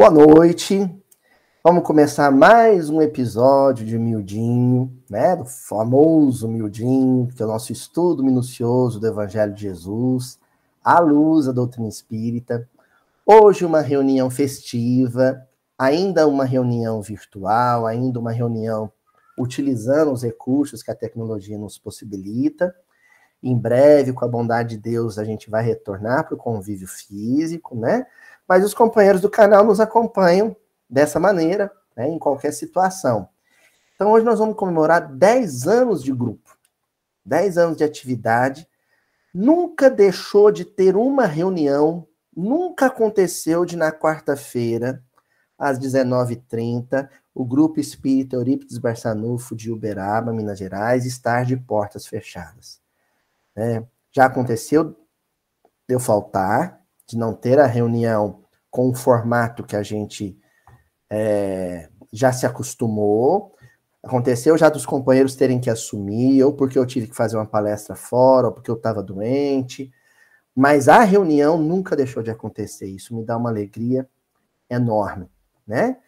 Boa noite. Vamos começar mais um episódio de Miudinho, né? Do famoso Miudinho, que é o nosso estudo minucioso do Evangelho de Jesus, à luz da doutrina espírita. Hoje, uma reunião festiva, ainda uma reunião virtual, ainda uma reunião utilizando os recursos que a tecnologia nos possibilita. Em breve, com a bondade de Deus, a gente vai retornar para o convívio físico, né? Mas os companheiros do canal nos acompanham dessa maneira, né, em qualquer situação. Então, hoje nós vamos comemorar 10 anos de grupo, 10 anos de atividade. Nunca deixou de ter uma reunião, nunca aconteceu de na quarta-feira, às 19h30, o Grupo Espírita Eurípides Barçanufo de Uberaba, Minas Gerais, estar de portas fechadas. É, já aconteceu de eu faltar, de não ter a reunião com o formato que a gente é, já se acostumou. Aconteceu já dos companheiros terem que assumir, ou porque eu tive que fazer uma palestra fora, ou porque eu estava doente. Mas a reunião nunca deixou de acontecer. Isso me dá uma alegria enorme, né?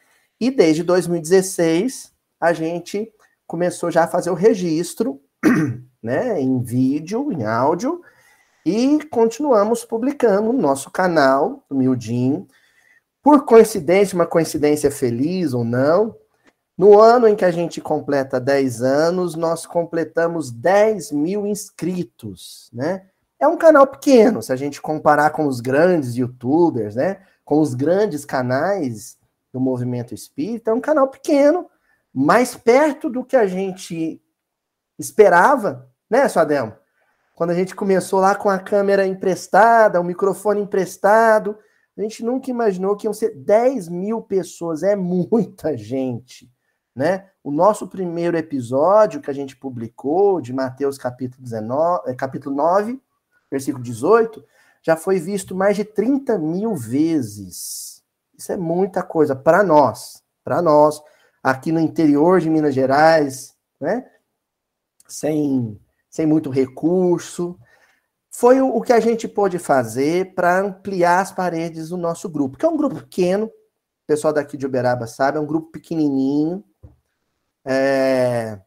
E desde 2016 a gente começou já a fazer o registro né, em vídeo, em áudio, e continuamos publicando no nosso canal, do Mildinho. Por coincidência, uma coincidência feliz ou não, no ano em que a gente completa 10 anos, nós completamos 10 mil inscritos, né? É um canal pequeno, se a gente comparar com os grandes youtubers, né? Com os grandes canais do movimento espírita, é um canal pequeno, mais perto do que a gente esperava, né, Suademo? Quando a gente começou lá com a câmera emprestada, o microfone emprestado, a gente nunca imaginou que iam ser 10 mil pessoas, é muita gente, né? O nosso primeiro episódio que a gente publicou, de Mateus capítulo, 19, eh, capítulo 9, versículo 18, já foi visto mais de 30 mil vezes. Isso é muita coisa para nós, para nós, aqui no interior de Minas Gerais, né? sem, sem muito recurso. Foi o, que a gente pôde fazer para ampliar as paredes do nosso grupo, que é um grupo pequeno, o pessoal daqui de Uberaba sabe, é um grupo pequenininho. É,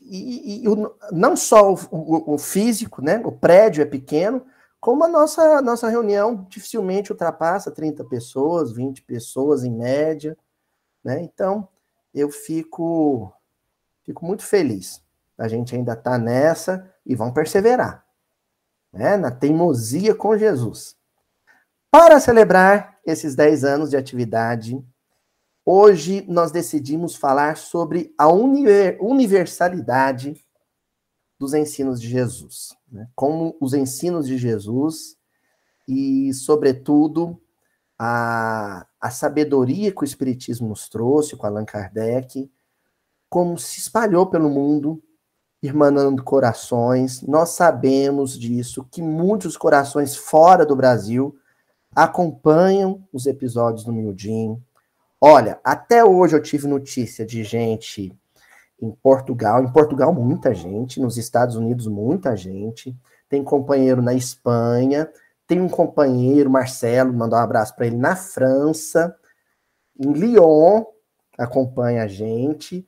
e, e o, não só o, o, o, físico, né, o prédio é pequeno, como a nossa, nossa reunião dificilmente ultrapassa 30 pessoas, 20 pessoas em média. Né? Então, eu fico, fico muito feliz. A gente ainda está nessa e vão perseverar, né? na teimosia com Jesus. Para celebrar esses 10 anos de atividade, hoje nós decidimos falar sobre a universalidade dos ensinos de Jesus. Né? Como os ensinos de Jesus e, sobretudo, a, a sabedoria que o Espiritismo nos trouxe com Allan Kardec, como se espalhou pelo mundo irmanando corações. Nós sabemos disso, que muitos corações fora do Brasil acompanham os episódios do Mildinho. Olha, até hoje eu tive notícia de gente em Portugal, em Portugal muita gente, nos Estados Unidos muita gente, tem companheiro na Espanha, tem um companheiro, Marcelo, mandou um abraço para ele na França, em Lyon, acompanha a gente.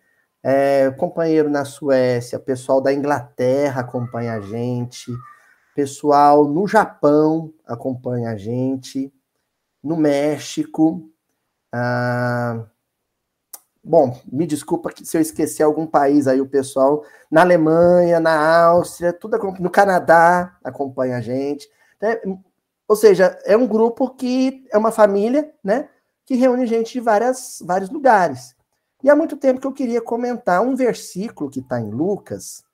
É, companheiro na Suécia, pessoal da Inglaterra acompanha a gente, pessoal no Japão acompanha a gente, no México. Ah, bom, me desculpa se eu esquecer algum país aí, o pessoal na Alemanha, na Áustria, tudo no Canadá acompanha a gente. É, ou seja, é um grupo que é uma família, né? Que reúne gente de várias, vários lugares. E há muito tempo que eu queria comentar um versículo que está em Lucas,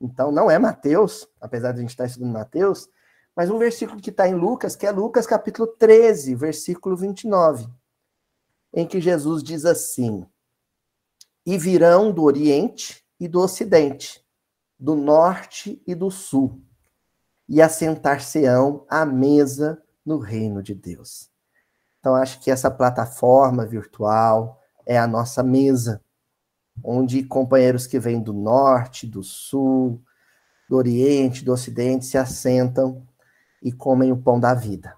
então não é Mateus, apesar de a gente estar estudando Mateus, mas um versículo que está em Lucas, que é Lucas capítulo 13, versículo 29, em que Jesus diz assim: E virão do Oriente e do Ocidente, do Norte e do Sul, e assentar-se-ão à mesa no reino de Deus. Então, acho que essa plataforma virtual, é a nossa mesa, onde companheiros que vêm do norte, do sul, do oriente, do ocidente se assentam e comem o pão da vida,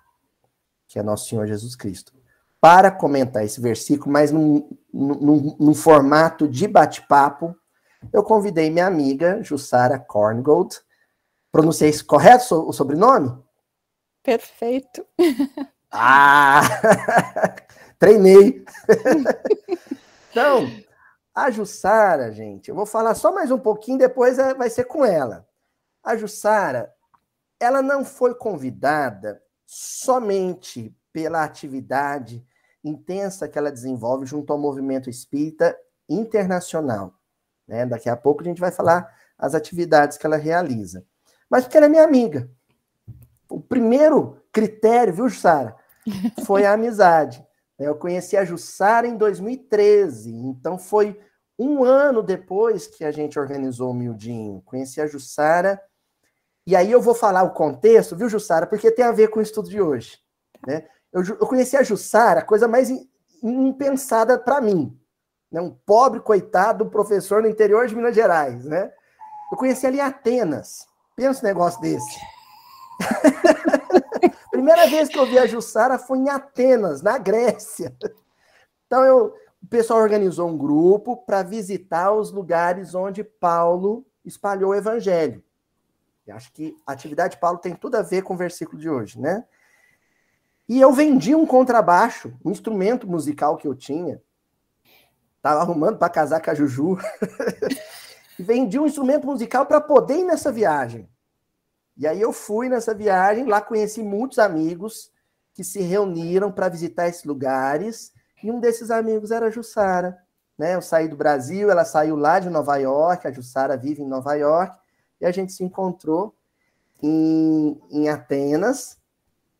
que é nosso Senhor Jesus Cristo. para comentar esse versículo, mas num, num, num formato de bate-papo, eu convidei minha amiga Jussara Korngold. Pronunciei correto o sobrenome? Perfeito. Ah! Treinei. então, a Jussara, gente, eu vou falar só mais um pouquinho, depois é, vai ser com ela. A Jussara, ela não foi convidada somente pela atividade intensa que ela desenvolve junto ao movimento espírita internacional. Né? Daqui a pouco a gente vai falar as atividades que ela realiza. Mas porque ela é minha amiga. O primeiro critério, viu, Jussara, foi a amizade. Eu conheci a Jussara em 2013, então foi um ano depois que a gente organizou o Mildinho. Conheci a Jussara, e aí eu vou falar o contexto, viu, Jussara, porque tem a ver com o estudo de hoje. Né? Eu, eu conheci a Jussara, coisa mais impensada para mim. Né? Um pobre coitado professor no interior de Minas Gerais. Né? Eu conheci ali Atenas. Pensa um negócio desse. Primeira vez que eu vi a Jussara foi em Atenas, na Grécia. Então eu, o pessoal organizou um grupo para visitar os lugares onde Paulo espalhou o evangelho. Eu acho que a atividade de Paulo tem tudo a ver com o versículo de hoje, né? E eu vendi um contrabaixo, um instrumento musical que eu tinha. Tava arrumando para casar com a Juju. vendi um instrumento musical para poder ir nessa viagem. E aí eu fui nessa viagem, lá conheci muitos amigos que se reuniram para visitar esses lugares, e um desses amigos era a Jussara. Né? Eu saí do Brasil, ela saiu lá de Nova York, a Jussara vive em Nova York, e a gente se encontrou em, em Atenas,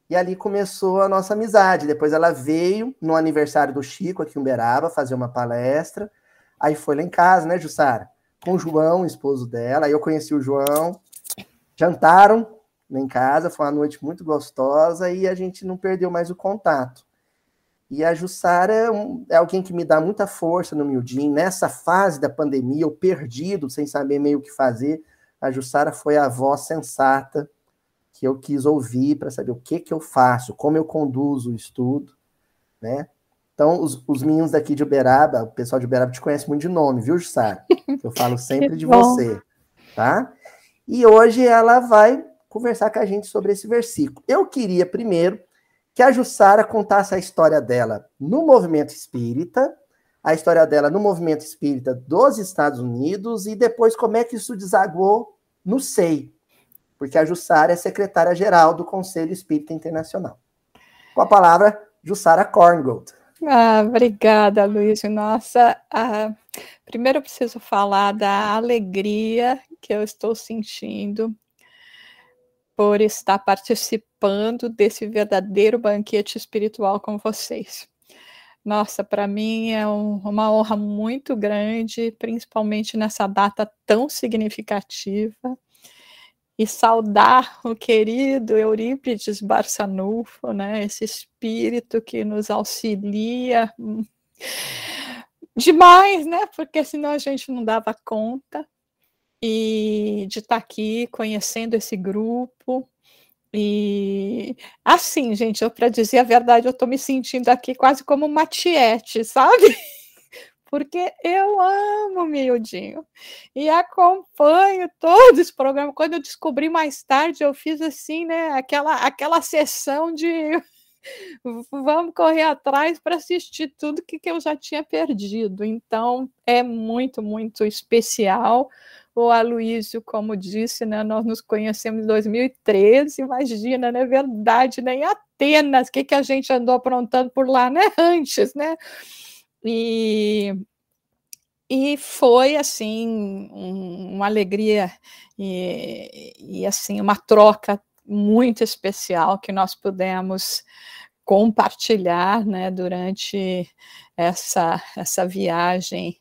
e ali começou a nossa amizade. Depois ela veio no aniversário do Chico, aqui em Uberaba, fazer uma palestra. Aí foi lá em casa, né, Jussara? Com o João, esposo dela. Aí eu conheci o João, jantaram em casa, foi uma noite muito gostosa e a gente não perdeu mais o contato. E a Jussara é, é alguém que me dá muita força no Mildinho. Nessa fase da pandemia, eu perdido, sem saber meio o que fazer, a Jussara foi a voz sensata que eu quis ouvir para saber o que, que eu faço, como eu conduzo o estudo, né? Então, os, os meninos daqui de Uberaba, o pessoal de Uberaba te conhece muito de nome, viu, Jussara? Eu falo sempre de você, tá? E hoje ela vai conversar com a gente sobre esse versículo. Eu queria primeiro que a Jussara contasse a história dela no movimento espírita, a história dela no movimento espírita dos Estados Unidos e depois como é que isso desagou no SEI, porque a Jussara é secretária-geral do Conselho Espírita Internacional. Com a palavra, Jussara Korngold. Ah, obrigada, Luiz. Nossa, ah, primeiro eu preciso falar da alegria que eu estou sentindo por estar participando desse verdadeiro banquete espiritual com vocês. Nossa, para mim é um, uma honra muito grande, principalmente nessa data tão significativa. E saudar o querido Eurípides Barçanufo, né, esse espírito que nos auxilia demais, né, porque senão a gente não dava conta, e de estar tá aqui conhecendo esse grupo, e assim, gente, para dizer a verdade, eu estou me sentindo aqui quase como uma tiete, sabe? porque eu amo Miudinho e acompanho todo esse programa. Quando eu descobri mais tarde, eu fiz assim, né, aquela, aquela sessão de vamos correr atrás para assistir tudo que, que eu já tinha perdido. Então, é muito, muito especial. O Aloysio, como disse, né, nós nos conhecemos em 2013, imagina, não é verdade, nem Atenas, o que, que a gente andou aprontando por lá, né, antes, né? E, e foi assim um, uma alegria e, e, assim uma troca muito especial que nós pudemos compartilhar né, durante essa, essa viagem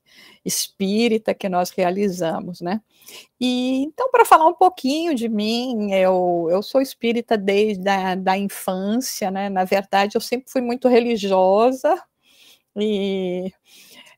espírita que nós realizamos, né? E então, para falar um pouquinho de mim, eu, eu sou espírita desde a da infância, né? Na verdade, eu sempre fui muito religiosa, e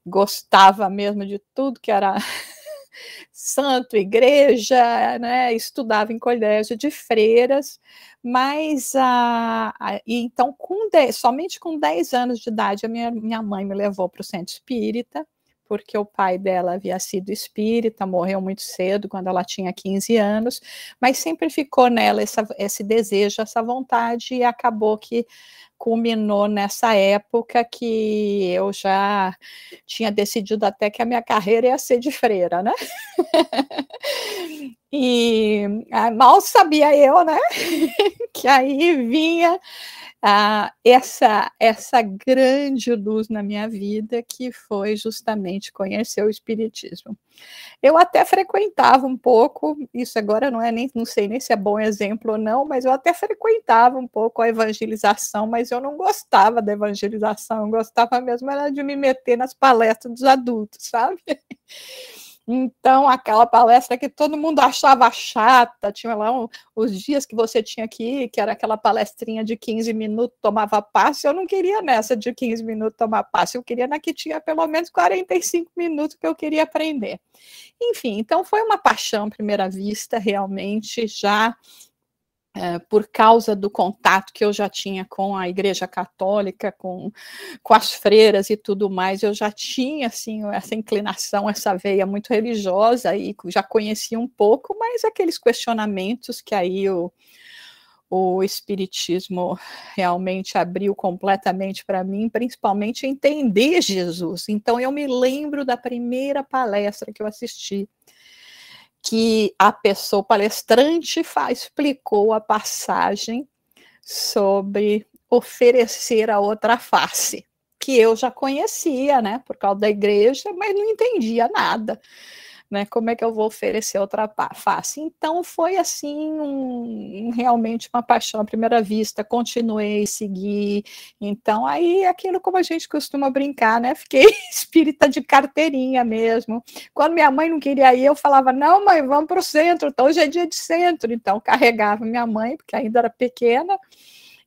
gostava mesmo de tudo que era santo, igreja, né, estudava em colégio de freiras, mas a, a então com somente com 10 anos de idade a minha, minha mãe me levou para o centro espírita, porque o pai dela havia sido espírita, morreu muito cedo, quando ela tinha 15 anos, mas sempre ficou nela essa, esse desejo, essa vontade, e acabou que culminou nessa época que eu já tinha decidido até que a minha carreira ia ser de freira, né? e ah, mal sabia eu, né? que aí vinha ah, essa, essa grande luz na minha vida, que foi justamente conhecer o Espiritismo. Eu até frequentava um pouco, isso agora não é nem, não sei nem se é bom exemplo ou não, mas eu até frequentava um pouco a evangelização, mas eu não gostava da evangelização, gostava mesmo era de me meter nas palestras dos adultos, sabe? Então, aquela palestra que todo mundo achava chata, tinha lá um, os dias que você tinha que ir, que era aquela palestrinha de 15 minutos, tomava passe, eu não queria nessa de 15 minutos tomar passe, eu queria na que tinha pelo menos 45 minutos que eu queria aprender. Enfim, então foi uma paixão à primeira vista, realmente, já é, por causa do contato que eu já tinha com a Igreja Católica, com, com as freiras e tudo mais, eu já tinha assim essa inclinação, essa veia muito religiosa e já conhecia um pouco, mas aqueles questionamentos que aí o, o Espiritismo realmente abriu completamente para mim, principalmente entender Jesus. Então eu me lembro da primeira palestra que eu assisti que a pessoa palestrante faz, explicou a passagem sobre oferecer a outra face, que eu já conhecia, né, por causa da igreja, mas não entendia nada né? Como é que eu vou oferecer outra face? Então foi assim um, realmente uma paixão à primeira vista. Continuei, segui. Então aí aquilo como a gente costuma brincar, né? Fiquei espírita de carteirinha mesmo. Quando minha mãe não queria ir, eu falava: não, mãe, vamos para o centro. Então hoje é dia de centro. Então carregava minha mãe porque ainda era pequena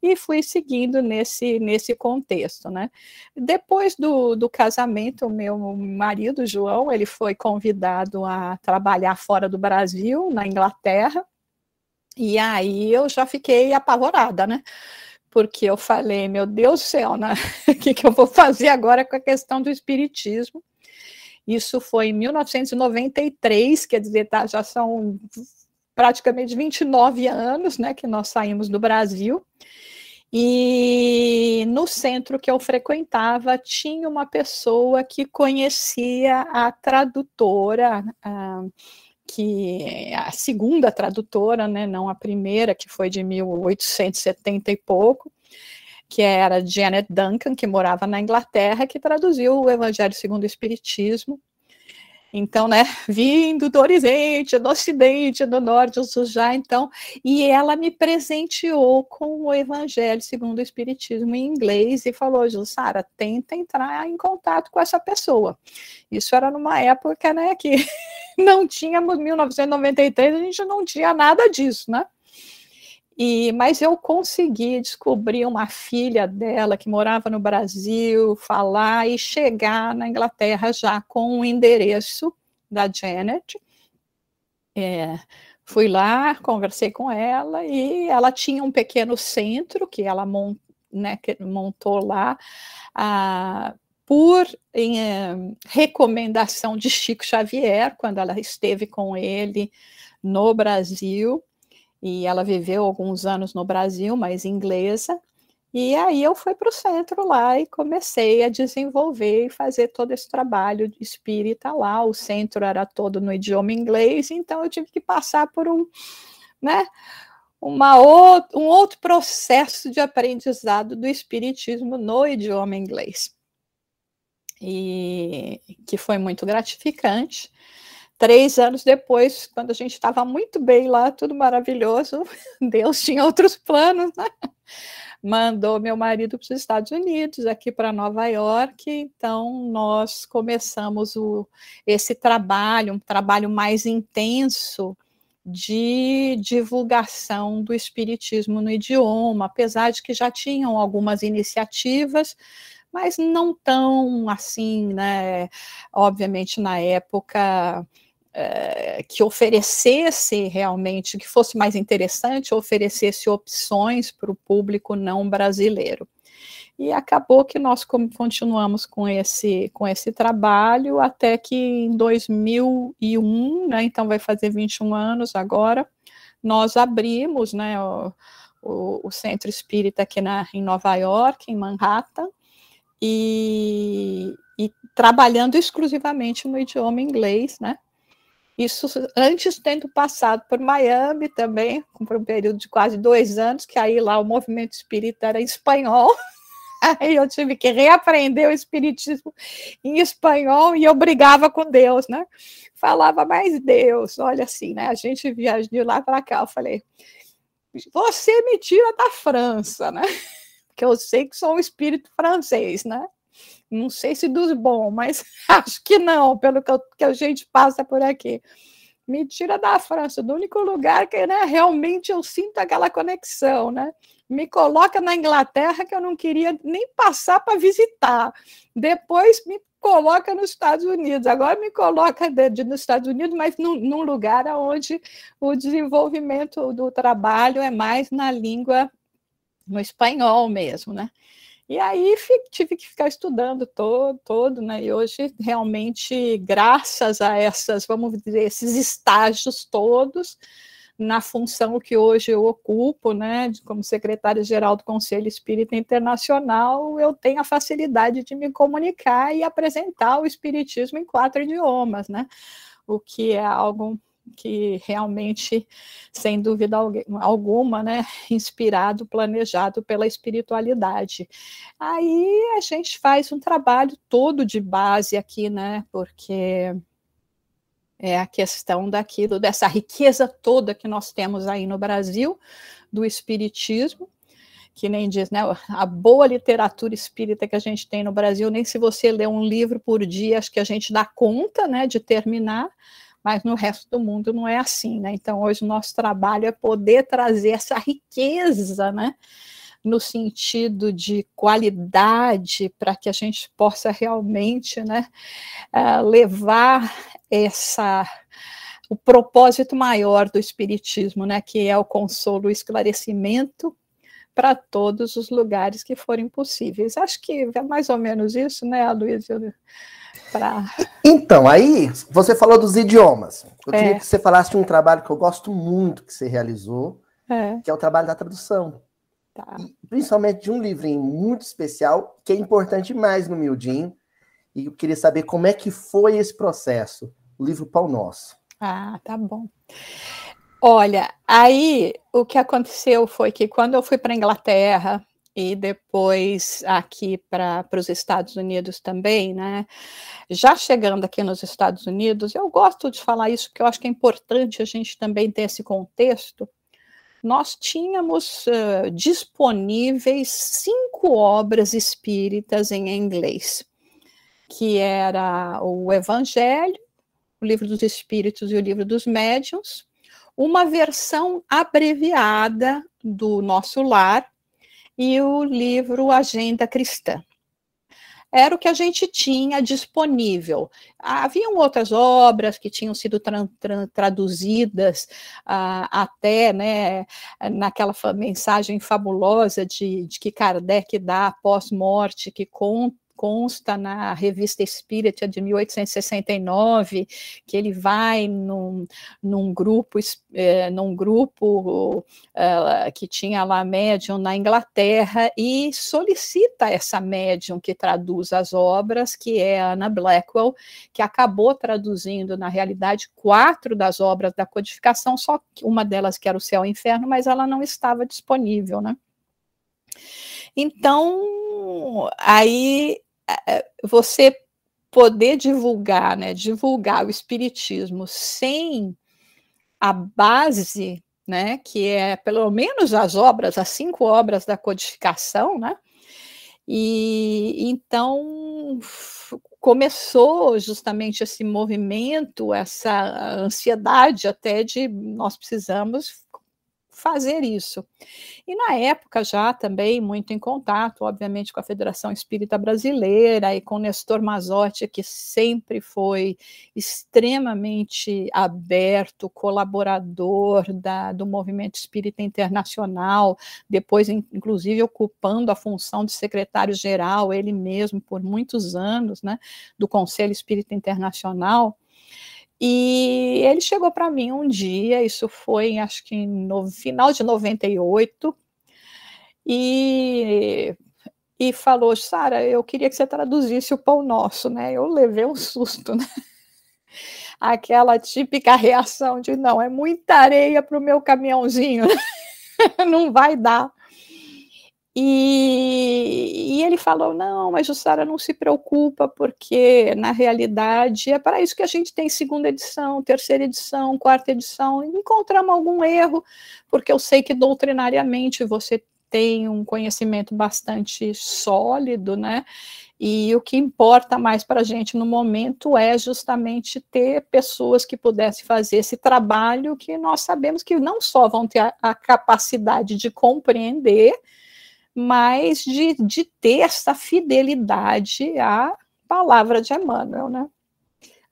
e fui seguindo nesse, nesse contexto, né? Depois do, do casamento, meu marido, João, ele foi convidado a trabalhar fora do Brasil, na Inglaterra, e aí eu já fiquei apavorada, né? Porque eu falei, meu Deus do céu, né? o que, que eu vou fazer agora com a questão do espiritismo? Isso foi em 1993, quer dizer, tá, já são praticamente 29 anos, né, que nós saímos do Brasil. E no centro que eu frequentava tinha uma pessoa que conhecia a tradutora, a, que a segunda tradutora, né, não a primeira, que foi de 1870 e pouco, que era Janet Duncan, que morava na Inglaterra, que traduziu o Evangelho segundo o Espiritismo então, né, vindo do Oriente, do Ocidente, do Norte, do Sul já, então, e ela me presenteou com o Evangelho segundo o Espiritismo em inglês e falou, Jussara, tenta entrar em contato com essa pessoa. Isso era numa época, né, que não tínhamos, 1993, a gente não tinha nada disso, né? E, mas eu consegui descobrir uma filha dela que morava no Brasil, falar e chegar na Inglaterra já com o endereço da Janet. É, fui lá, conversei com ela e ela tinha um pequeno centro que ela né, que montou lá. Ah, por em, eh, recomendação de Chico Xavier, quando ela esteve com ele no Brasil, e ela viveu alguns anos no Brasil, mas inglesa. E aí eu fui para o centro lá e comecei a desenvolver e fazer todo esse trabalho de espírita lá. O centro era todo no idioma inglês, então eu tive que passar por um, né, uma ou, um outro processo de aprendizado do espiritismo no idioma inglês. E que foi muito gratificante. Três anos depois, quando a gente estava muito bem lá, tudo maravilhoso, Deus tinha outros planos, né? Mandou meu marido para os Estados Unidos, aqui para Nova York, então nós começamos o, esse trabalho, um trabalho mais intenso de divulgação do espiritismo no idioma, apesar de que já tinham algumas iniciativas, mas não tão assim, né? Obviamente, na época é, que oferecesse realmente, que fosse mais interessante, oferecesse opções para o público não brasileiro. E acabou que nós continuamos com esse, com esse trabalho até que em 2001, né, então vai fazer 21 anos agora, nós abrimos né, o, o, o Centro Espírita aqui na, em Nova York, em Manhattan, e, e trabalhando exclusivamente no idioma inglês, né? Isso antes tendo passado por Miami também, por um período de quase dois anos, que aí lá o movimento espírita era em espanhol. Aí eu tive que reaprender o espiritismo em espanhol e eu brigava com Deus, né? Falava mais Deus, olha assim, né? A gente viajou de lá para cá. Eu falei, você me tira da França, né? Porque eu sei que sou um espírito francês, né? Não sei se dos bons, mas acho que não, pelo que, eu, que a gente passa por aqui. Me tira da França, do único lugar que né, realmente eu sinto aquela conexão, né? Me coloca na Inglaterra que eu não queria nem passar para visitar. Depois me coloca nos Estados Unidos. Agora me coloca de, de, nos Estados Unidos, mas num, num lugar onde o desenvolvimento do trabalho é mais na língua, no espanhol mesmo, né? E aí tive que ficar estudando todo, todo, né? E hoje, realmente, graças a essas, vamos dizer, esses estágios todos, na função que hoje eu ocupo, né, como secretária-geral do Conselho Espírita Internacional, eu tenho a facilidade de me comunicar e apresentar o espiritismo em quatro idiomas, né? O que é algo que realmente, sem dúvida alguma, né, inspirado, planejado pela espiritualidade. Aí a gente faz um trabalho todo de base aqui, né, porque é a questão daquilo, dessa riqueza toda que nós temos aí no Brasil, do espiritismo, que nem diz, né, a boa literatura espírita que a gente tem no Brasil, nem se você ler um livro por dia, acho que a gente dá conta, né, de terminar, mas no resto do mundo não é assim, né? Então hoje o nosso trabalho é poder trazer essa riqueza, né? No sentido de qualidade, para que a gente possa realmente né, uh, levar essa o propósito maior do Espiritismo, né, que é o consolo, o esclarecimento para todos os lugares que forem possíveis. Acho que é mais ou menos isso, né, Luísa? Pra... Então, aí você falou dos idiomas. Eu é. queria que você falasse de um trabalho que eu gosto muito que você realizou, é. que é o trabalho da tradução. Tá. principalmente de um livrinho muito especial, que é importante mais no Mildinho. E eu queria saber como é que foi esse processo, o livro Pão Nosso. Ah, tá bom. Olha, aí o que aconteceu foi que quando eu fui para a Inglaterra, e depois aqui para os Estados Unidos também, né? Já chegando aqui nos Estados Unidos, eu gosto de falar isso porque eu acho que é importante a gente também ter esse contexto. Nós tínhamos uh, disponíveis cinco obras espíritas em inglês, que era o Evangelho, o Livro dos Espíritos e o Livro dos Médiuns, uma versão abreviada do Nosso Lar, e o livro Agenda Cristã. Era o que a gente tinha disponível. Haviam outras obras que tinham sido tra tra traduzidas uh, até né, naquela mensagem fabulosa de, de que Kardec dá pós-morte, que conta consta na revista Espírita de 1869, que ele vai num, num grupo, é, num grupo é, que tinha lá médium na Inglaterra e solicita essa médium que traduz as obras, que é a Anna Blackwell, que acabou traduzindo, na realidade, quatro das obras da codificação, só uma delas que era o Céu e o Inferno, mas ela não estava disponível, né? Então, aí você poder divulgar, né, divulgar o espiritismo sem a base, né, que é pelo menos as obras, as cinco obras da codificação, né? E então começou justamente esse movimento, essa ansiedade até de nós precisamos fazer isso. E na época já também muito em contato, obviamente, com a Federação Espírita Brasileira e com Nestor Mazotti, que sempre foi extremamente aberto, colaborador da, do movimento espírita internacional, depois, inclusive, ocupando a função de secretário-geral, ele mesmo, por muitos anos, né, do Conselho Espírita Internacional. E ele chegou para mim um dia, isso foi, acho que no final de 98, e, e falou: Sara, eu queria que você traduzisse o Pão Nosso, né? Eu levei um susto, né? Aquela típica reação de: não, é muita areia para o meu caminhãozinho, não vai dar. E, e, ele falou: não, mas Jussara não se preocupa, porque na realidade é para isso que a gente tem segunda edição, terceira edição, quarta edição. Encontramos algum erro, porque eu sei que doutrinariamente você tem um conhecimento bastante sólido, né? E o que importa mais para a gente no momento é justamente ter pessoas que pudessem fazer esse trabalho que nós sabemos que não só vão ter a, a capacidade de compreender, mas de, de ter essa fidelidade à palavra de Emmanuel, né?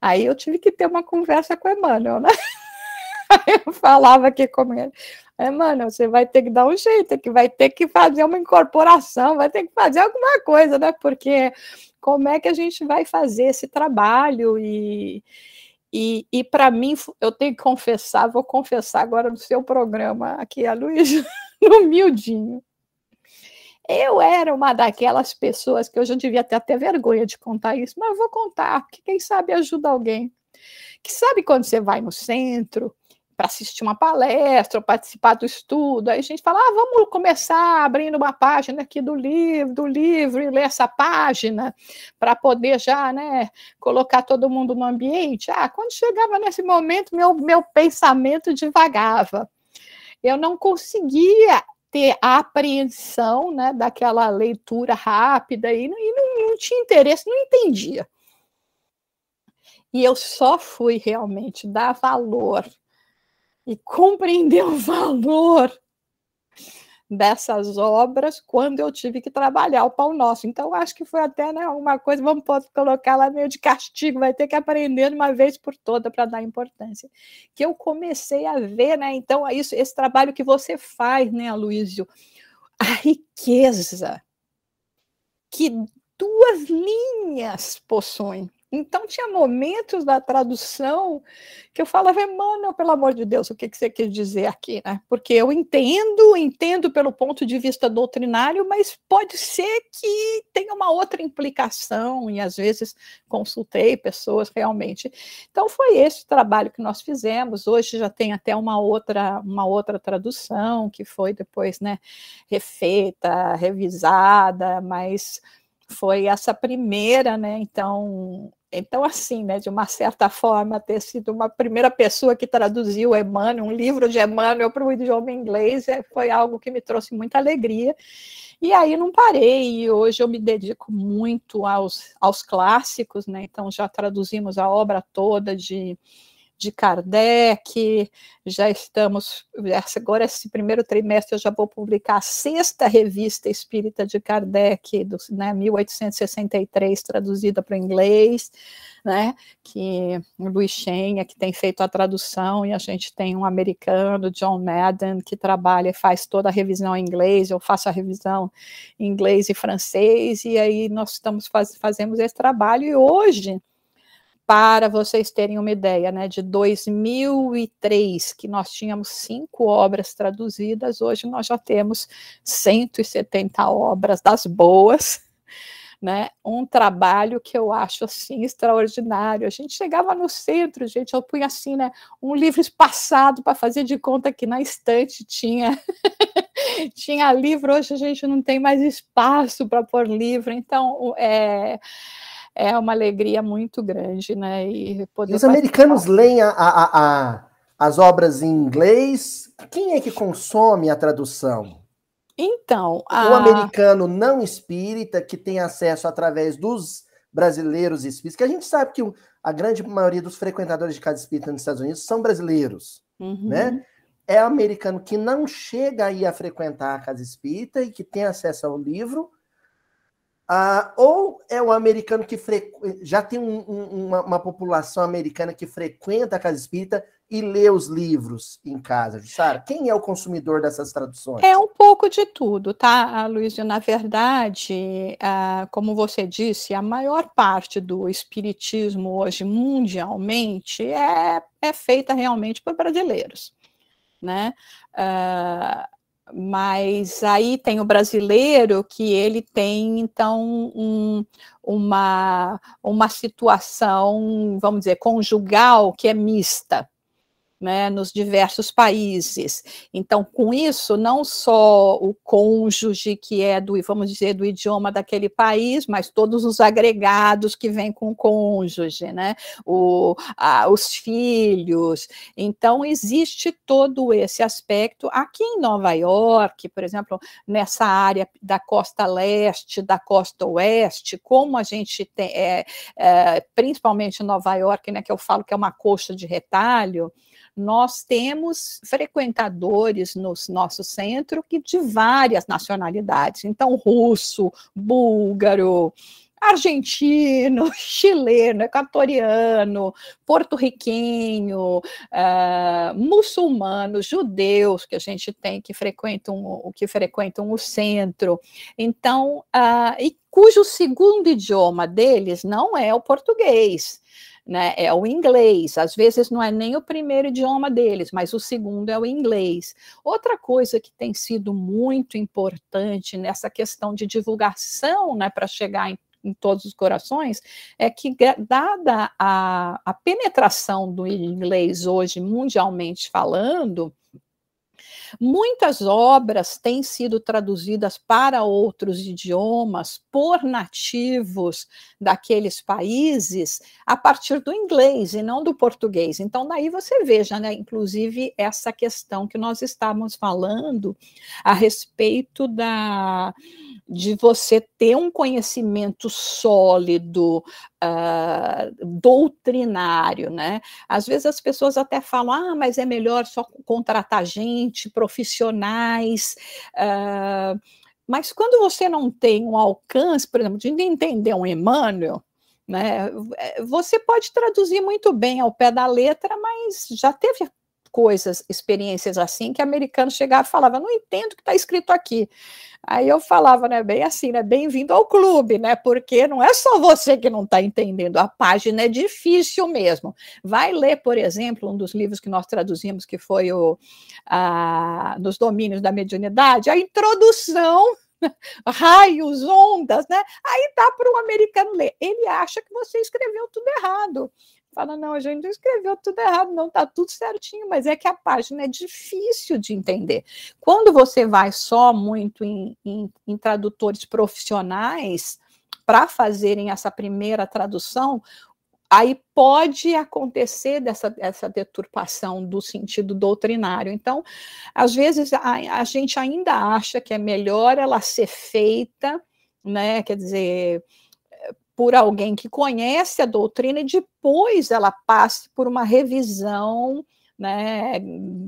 Aí eu tive que ter uma conversa com Emmanuel, né? eu falava aqui com ele, Emmanuel, você vai ter que dar um jeito, que vai ter que fazer uma incorporação, vai ter que fazer alguma coisa, né? Porque como é que a gente vai fazer esse trabalho e, e, e para mim, eu tenho que confessar, vou confessar agora no seu programa aqui, a Luiz, no. Eu era uma daquelas pessoas que eu já devia ter até vergonha de contar isso, mas eu vou contar, porque quem sabe ajuda alguém. Que sabe quando você vai no centro para assistir uma palestra ou participar do estudo, aí a gente fala, ah, vamos começar abrindo uma página aqui do livro, do livro e ler essa página para poder já, né, colocar todo mundo no ambiente. Ah, quando chegava nesse momento, meu, meu pensamento divagava. Eu não conseguia ter a apreensão né, daquela leitura rápida e, e não, não tinha interesse, não entendia. E eu só fui realmente dar valor e compreender o valor dessas obras quando eu tive que trabalhar o pão nosso. Então, acho que foi até né, uma coisa, vamos colocar lá meio de castigo, vai ter que aprender de uma vez por toda para dar importância. Que eu comecei a ver, né? Então, é isso, esse trabalho que você faz, né, Aloysio? A riqueza que duas linhas possuem então, tinha momentos da tradução que eu falava, Emmanuel, pelo amor de Deus, o que, que você quer dizer aqui? Né? Porque eu entendo, entendo pelo ponto de vista doutrinário, mas pode ser que tenha uma outra implicação, e às vezes consultei pessoas realmente. Então, foi esse trabalho que nós fizemos. Hoje já tem até uma outra, uma outra tradução, que foi depois né, refeita, revisada, mas foi essa primeira, né? Então, então, assim, né, de uma certa forma, ter sido uma primeira pessoa que traduziu Emmanuel, um livro de Emmanuel para o idioma inglês, é, foi algo que me trouxe muita alegria. E aí não parei, e hoje eu me dedico muito aos, aos clássicos, né? Então, já traduzimos a obra toda de de Kardec, já estamos, agora esse primeiro trimestre eu já vou publicar a sexta revista espírita de Kardec, do, né, 1863, traduzida para o inglês, né, que o Luiz Chenha, que tem feito a tradução, e a gente tem um americano, John Madden, que trabalha e faz toda a revisão em inglês, eu faço a revisão em inglês e francês, e aí nós estamos faz, fazemos esse trabalho, e hoje para vocês terem uma ideia, né, de 2003, que nós tínhamos cinco obras traduzidas, hoje nós já temos 170 obras das boas, né? Um trabalho que eu acho assim extraordinário. A gente chegava no centro, gente, eu punha assim, né, um livro espaçado para fazer de conta que na estante tinha tinha livro. Hoje a gente não tem mais espaço para pôr livro, então é é uma alegria muito grande, né? E poder Os americanos leem a, a, a, as obras em inglês. Quem é que consome a tradução? Então, a... o americano não espírita que tem acesso através dos brasileiros espíritas, que a gente sabe que a grande maioria dos frequentadores de casa espírita nos Estados Unidos são brasileiros, uhum. né? é americano que não chega aí a frequentar a casa espírita e que tem acesso ao livro, ah, ou é um americano que frequ... já tem um, um, uma, uma, população americana que frequenta a casa espírita e lê os livros em casa, Sara? Quem é o consumidor dessas traduções? É um pouco de tudo, tá, Luiz? Na verdade, ah, como você disse, a maior parte do espiritismo hoje mundialmente é, é feita realmente por brasileiros, né? Uh, mas aí tem o brasileiro que ele tem então um, uma, uma situação, vamos dizer, conjugal que é mista né, nos diversos países. Então, com isso, não só o cônjuge que é do, vamos dizer, do idioma daquele país, mas todos os agregados que vêm com o cônjuge, né, o, a, os filhos. Então, existe todo esse aspecto. Aqui em Nova York, por exemplo, nessa área da costa leste, da costa oeste, como a gente tem, é, é, principalmente em Nova York, né, que eu falo que é uma coxa de retalho, nós temos frequentadores no nosso centro que de várias nacionalidades, então russo, búlgaro, argentino, chileno, equatoriano, porto-riquenho, uh, muçulmanos, judeus que a gente tem que frequentam que frequentam o centro. Então, uh, e cujo segundo idioma deles não é o português né? É o inglês. Às vezes não é nem o primeiro idioma deles, mas o segundo é o inglês. Outra coisa que tem sido muito importante nessa questão de divulgação, né, para chegar em em todos os corações, é que, dada a, a penetração do inglês hoje, mundialmente falando, Muitas obras têm sido traduzidas para outros idiomas por nativos daqueles países a partir do inglês e não do português. Então, daí você veja, né, inclusive, essa questão que nós estávamos falando a respeito da de você ter um conhecimento sólido, uh, doutrinário, né? Às vezes as pessoas até falam, ah, mas é melhor só contratar gente, profissionais. Uh, mas quando você não tem um alcance, por exemplo, de entender um Emmanuel, né, você pode traduzir muito bem ao pé da letra, mas já teve coisas, experiências assim, que americano chegava e falava, não entendo o que está escrito aqui. Aí eu falava, né, bem assim, né, bem-vindo ao clube, né, porque não é só você que não está entendendo, a página é difícil mesmo. Vai ler, por exemplo, um dos livros que nós traduzimos, que foi o a, Nos Domínios da Mediunidade, a introdução raios, ondas, né? Aí dá para o americano ler. Ele acha que você escreveu tudo errado fala, não, a gente escreveu tudo errado, não, está tudo certinho, mas é que a página é difícil de entender. Quando você vai só muito em, em, em tradutores profissionais para fazerem essa primeira tradução, aí pode acontecer dessa, essa deturpação do sentido doutrinário. Então, às vezes, a, a gente ainda acha que é melhor ela ser feita, né, quer dizer por alguém que conhece a doutrina e depois ela passe por uma revisão né,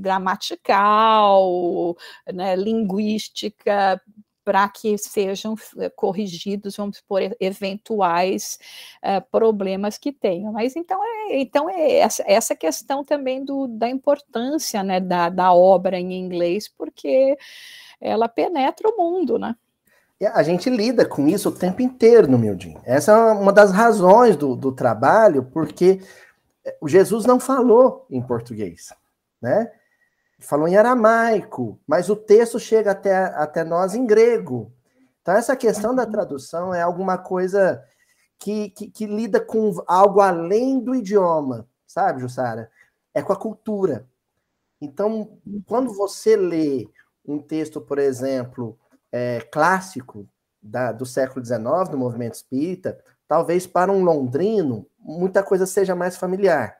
gramatical, né, linguística, para que sejam eh, corrigidos, vamos por eventuais uh, problemas que tenham. Mas então é, então é essa, essa questão também do, da importância né, da, da obra em inglês, porque ela penetra o mundo, né? A gente lida com isso o tempo inteiro no Mildinho. Essa é uma das razões do, do trabalho, porque é, o Jesus não falou em português, né? Falou em aramaico, mas o texto chega até, até nós em grego. Então, essa questão da tradução é alguma coisa que, que, que lida com algo além do idioma, sabe, Jussara? É com a cultura. Então, quando você lê um texto, por exemplo, é, clássico da, do século XIX, do movimento espírita, talvez para um londrino muita coisa seja mais familiar.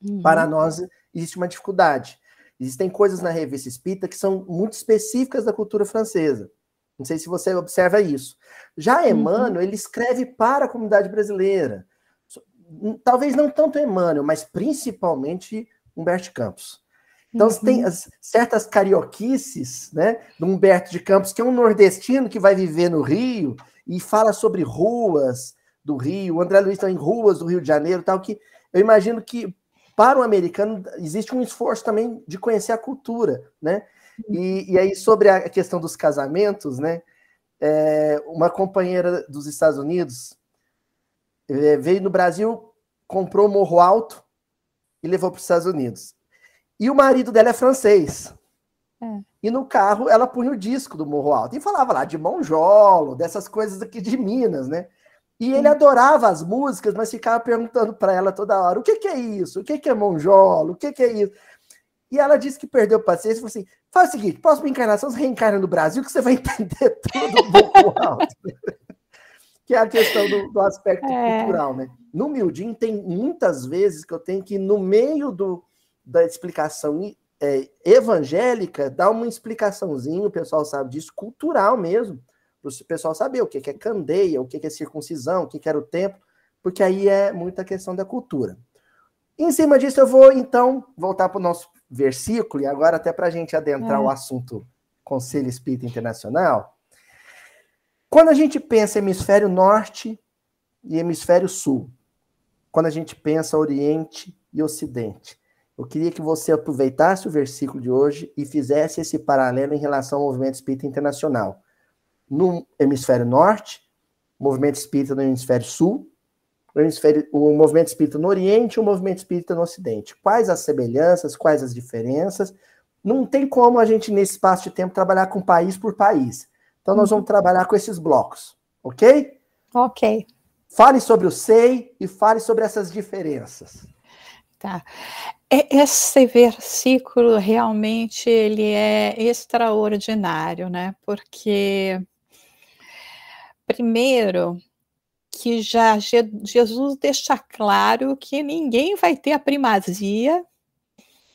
Uhum. Para nós existe uma dificuldade. Existem coisas na revista espírita que são muito específicas da cultura francesa. Não sei se você observa isso. Já uhum. Emmanuel, uhum. ele escreve para a comunidade brasileira. Talvez não tanto Emmanuel, mas principalmente Humberto Campos. Então, uhum. tem as, certas carioquices, né? Do Humberto de Campos, que é um nordestino que vai viver no Rio e fala sobre ruas do Rio. O André Luiz está em ruas do Rio de Janeiro, tal, que eu imagino que para o americano existe um esforço também de conhecer a cultura, né? E, e aí, sobre a questão dos casamentos, né? É, uma companheira dos Estados Unidos é, veio no Brasil, comprou Morro Alto e levou para os Estados Unidos. E o marido dela é francês. É. E no carro ela punha o disco do Morro Alto e falava lá de Monjolo, dessas coisas aqui de Minas, né? E ele adorava as músicas, mas ficava perguntando para ela toda hora: o que, que é isso? O que, que é Monjolo? O que, que é isso? E ela disse que perdeu paciência e falou assim: faz o seguinte, próxima encarnação, você reencarna no Brasil, que você vai entender tudo do Morro Alto. que é a questão do, do aspecto é. cultural, né? No Mildin tem muitas vezes que eu tenho que, no meio do, da explicação é, evangélica, dar uma explicaçãozinha, o pessoal sabe disso, cultural mesmo, para o pessoal saber o que é candeia, o que é circuncisão, o que era o templo, porque aí é muita questão da cultura. Em cima disso, eu vou então voltar para o nosso versículo, e agora até para a gente adentrar é. o assunto Conselho Espírita Internacional. Quando a gente pensa hemisfério norte e hemisfério sul, quando a gente pensa Oriente e Ocidente, eu queria que você aproveitasse o versículo de hoje e fizesse esse paralelo em relação ao movimento espírita internacional no hemisfério norte, movimento espírita no hemisfério sul, o, hemisfério, o movimento espírita no oriente e o movimento espírita no ocidente. Quais as semelhanças, quais as diferenças? Não tem como a gente, nesse espaço de tempo, trabalhar com país por país. Então, nós vamos trabalhar com esses blocos, ok? Ok. Fale sobre o SEI e fale sobre essas diferenças. Tá. Esse versículo realmente ele é extraordinário, né? Porque Primeiro, que já Jesus deixa claro que ninguém vai ter a primazia,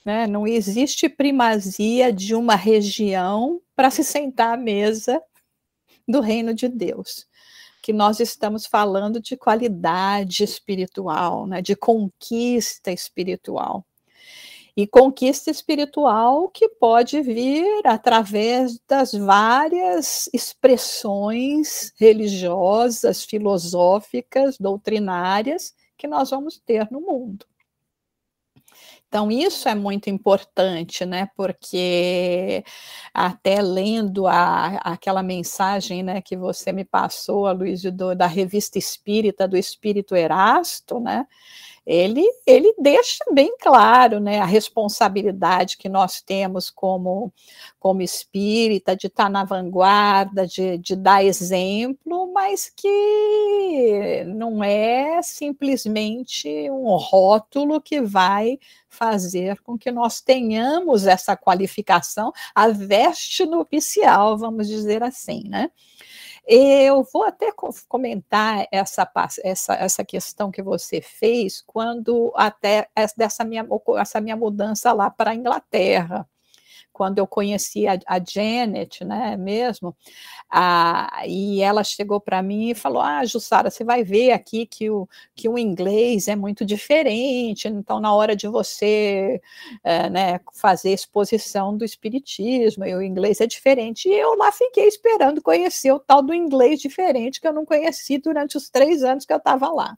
né? não existe primazia de uma região para se sentar à mesa do reino de Deus. Que nós estamos falando de qualidade espiritual, né? de conquista espiritual e conquista espiritual que pode vir através das várias expressões religiosas, filosóficas, doutrinárias que nós vamos ter no mundo. Então, isso é muito importante, né? Porque até lendo a, aquela mensagem né, que você me passou, a Luiz, da revista espírita do Espírito Erasto, né? Ele, ele deixa bem claro né, a responsabilidade que nós temos como, como espírita, de estar na vanguarda, de, de dar exemplo, mas que não é simplesmente um rótulo que vai fazer com que nós tenhamos essa qualificação, a veste nupcial, vamos dizer assim, né? Eu vou até comentar essa, essa, essa questão que você fez quando até dessa minha, essa minha mudança lá para a Inglaterra quando eu conheci a, a Janet, né, mesmo, a, e ela chegou para mim e falou, ah, Jussara, você vai ver aqui que o, que o inglês é muito diferente, então na hora de você é, né, fazer exposição do espiritismo, e o inglês é diferente, e eu lá fiquei esperando conhecer o tal do inglês diferente que eu não conheci durante os três anos que eu estava lá.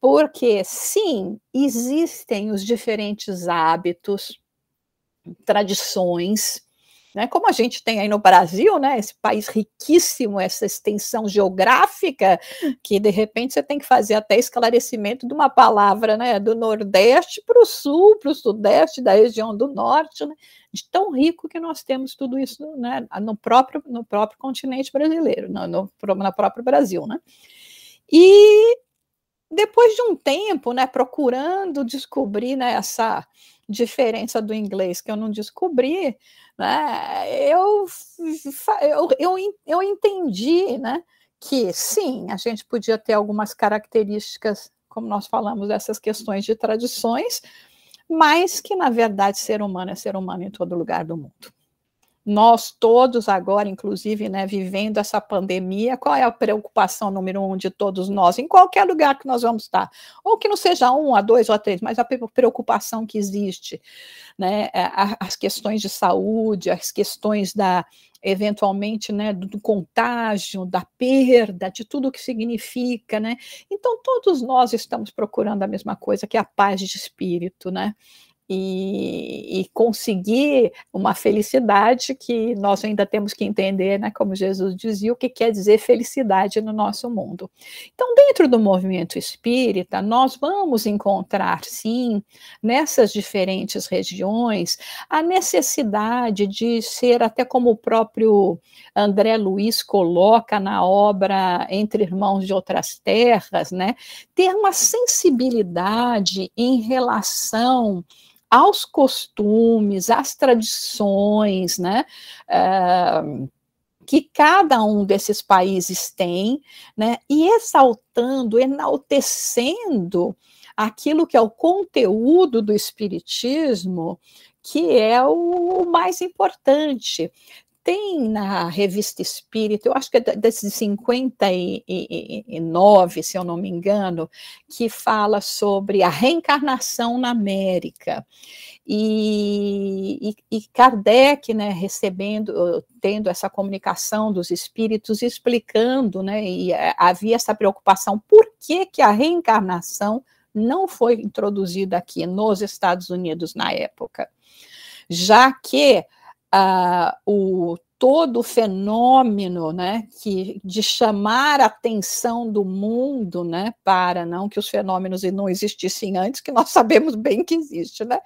Porque, sim, existem os diferentes hábitos, tradições, né? Como a gente tem aí no Brasil, né? Esse país riquíssimo, essa extensão geográfica, que de repente você tem que fazer até esclarecimento de uma palavra, né? Do Nordeste para o Sul, para o Sudeste, da região do Norte, né? De tão rico que nós temos tudo isso, né? No próprio, no próprio continente brasileiro, no, no, no próprio Brasil, né? E depois de um tempo, né? Procurando descobrir né, essa diferença do inglês que eu não descobri, né, eu, eu, eu, eu entendi né, que sim, a gente podia ter algumas características, como nós falamos, dessas questões de tradições, mas que, na verdade, ser humano é ser humano em todo lugar do mundo. Nós todos agora, inclusive, né, vivendo essa pandemia, qual é a preocupação número um de todos nós, em qualquer lugar que nós vamos estar, ou que não seja um, a dois ou a três, mas a preocupação que existe, né, é, as questões de saúde, as questões da eventualmente, né, do, contágio, da perda, de tudo o que significa, né? Então todos nós estamos procurando a mesma coisa, que é a paz de espírito, né? E, e, conseguir uma felicidade que nós ainda temos que entender, né, como Jesus dizia, o que quer dizer felicidade no nosso mundo. Então, dentro do movimento espírita, nós vamos encontrar, sim, nessas diferentes regiões, a necessidade de ser, até como o próprio André Luiz coloca na obra Entre Irmãos de Outras Terras, né, ter uma sensibilidade em relação aos costumes, às tradições, né? Uh, que cada um desses países tem, né? E exaltando, enaltecendo aquilo que é o conteúdo do espiritismo, que é o mais importante tem na revista Espírita, eu acho que é desses 59, se eu não me engano, que fala sobre a reencarnação na América. E, e, e Kardec, né, recebendo, tendo essa comunicação dos espíritos, explicando, né, e é, havia essa preocupação, por que, que a reencarnação não foi introduzida aqui nos Estados Unidos na época? Já que Uh, o todo o fenômeno, né, que de chamar a atenção do mundo, né, para não que os fenômenos não existissem antes, que nós sabemos bem que existe, né?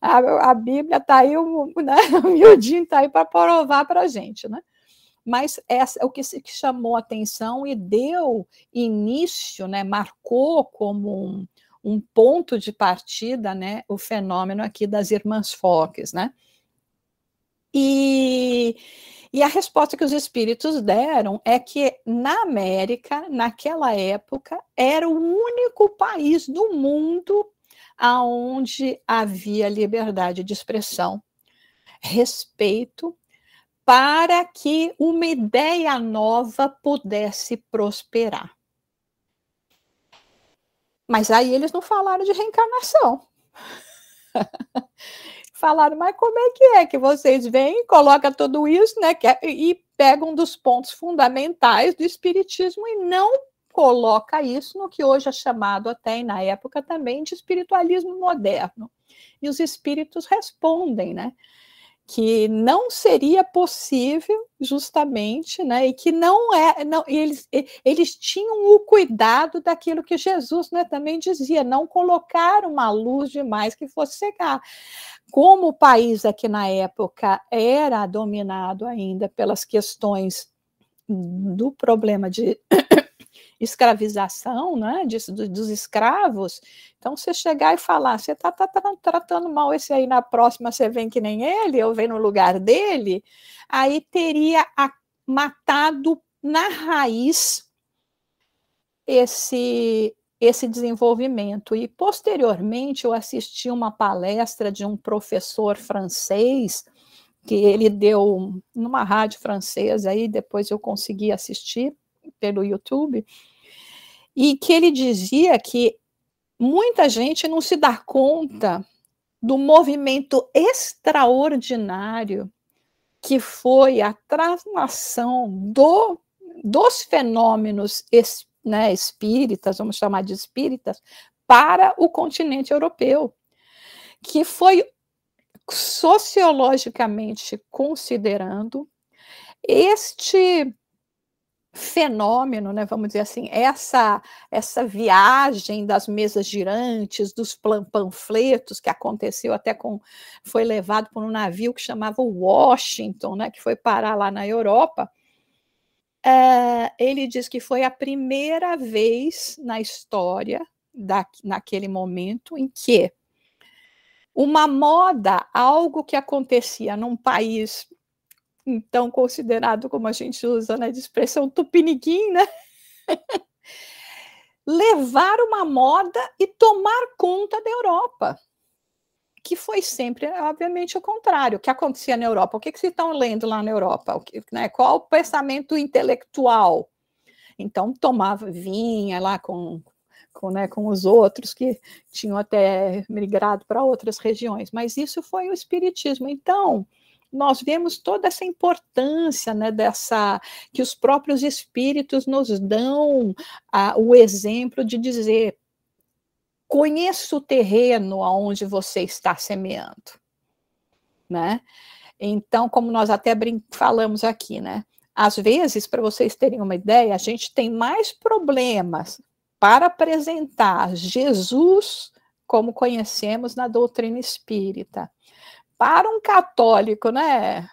A, a Bíblia está aí, o, né, o miudinho está aí para provar para a gente, né? Mas essa é o que, que chamou atenção e deu início, né, marcou como um, um ponto de partida, né, o fenômeno aqui das irmãs Foques, né? E, e a resposta que os espíritos deram é que na América, naquela época, era o único país do mundo onde havia liberdade de expressão, respeito, para que uma ideia nova pudesse prosperar. Mas aí eles não falaram de reencarnação. falaram, mas como é que é que vocês vêm, coloca tudo isso, né, é, e pegam um dos pontos fundamentais do espiritismo e não coloca isso no que hoje é chamado até na época também de espiritualismo moderno. E os espíritos respondem, né? Que não seria possível justamente, né, e que não é, não, eles, eles tinham o cuidado daquilo que Jesus, né, também dizia, não colocar uma luz demais que fosse cegar. Como o país aqui na época era dominado ainda pelas questões do problema de escravização, né, de, dos escravos. Então, você chegar e falar, você está tá, tá tratando mal esse aí, na próxima você vem que nem ele, eu venho no lugar dele, aí teria a, matado na raiz esse esse desenvolvimento. E posteriormente eu assisti uma palestra de um professor francês que ele deu numa rádio francesa aí depois eu consegui assistir pelo YouTube, e que ele dizia que muita gente não se dá conta do movimento extraordinário que foi a transformação do, dos fenômenos es, né, espíritas, vamos chamar de espíritas, para o continente europeu, que foi sociologicamente considerando este fenômeno, né, vamos dizer assim, essa essa viagem das mesas girantes, dos panfletos que aconteceu até com foi levado por um navio que chamava Washington, né, que foi parar lá na Europa. É, ele diz que foi a primeira vez na história da, naquele momento em que uma moda, algo que acontecia num país então considerado como a gente usa, né, de expressão tupiniquim, né? levar uma moda e tomar conta da Europa, que foi sempre, obviamente, o contrário. O que acontecia na Europa? O que, que vocês estão lendo lá na Europa? O que, né, qual o pensamento intelectual? Então, tomava, vinha lá com, com, né, com os outros que tinham até migrado para outras regiões, mas isso foi o Espiritismo. Então, nós vemos toda essa importância né, dessa que os próprios espíritos nos dão a, o exemplo de dizer conheça o terreno aonde você está semeando, né? Então, como nós até falamos aqui, né? Às vezes, para vocês terem uma ideia, a gente tem mais problemas para apresentar Jesus como conhecemos na doutrina espírita. Para um católico, né,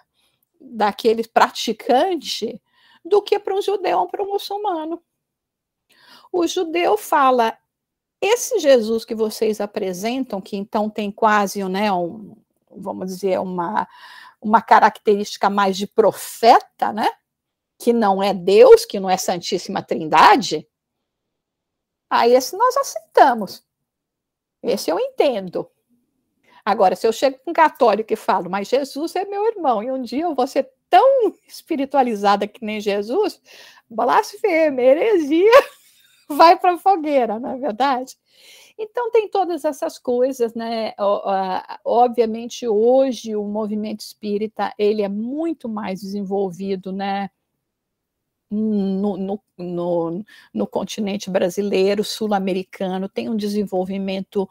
daquele praticante, do que para um judeu ou para um muçulmano. O judeu fala: esse Jesus que vocês apresentam, que então tem quase, né, um, vamos dizer, uma, uma característica mais de profeta, né? Que não é Deus, que não é Santíssima Trindade. Aí esse nós aceitamos. Esse eu entendo. Agora, se eu chego com um católico e falo, mas Jesus é meu irmão, e um dia eu vou ser tão espiritualizada que nem Jesus, blasfêmia, heresia vai para a fogueira, não é verdade? Então tem todas essas coisas, né? Obviamente hoje o movimento espírita ele é muito mais desenvolvido, né? No, no, no, no continente brasileiro, sul-americano, tem um desenvolvimento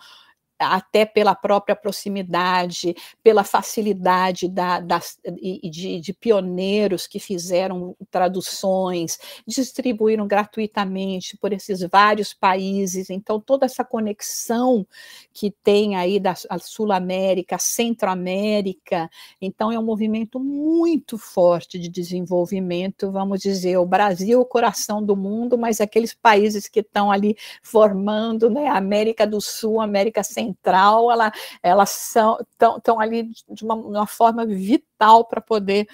até pela própria proximidade, pela facilidade da, das, de, de, pioneiros que fizeram traduções, distribuíram gratuitamente por esses vários países. Então, toda essa conexão que tem aí da Sul-América, Centro-América, então é um movimento muito forte de desenvolvimento, vamos dizer, o Brasil, o coração do mundo, mas aqueles países que estão ali formando, né, América do Sul, América Central, central, ela, elas são estão ali de uma, uma forma vital para poder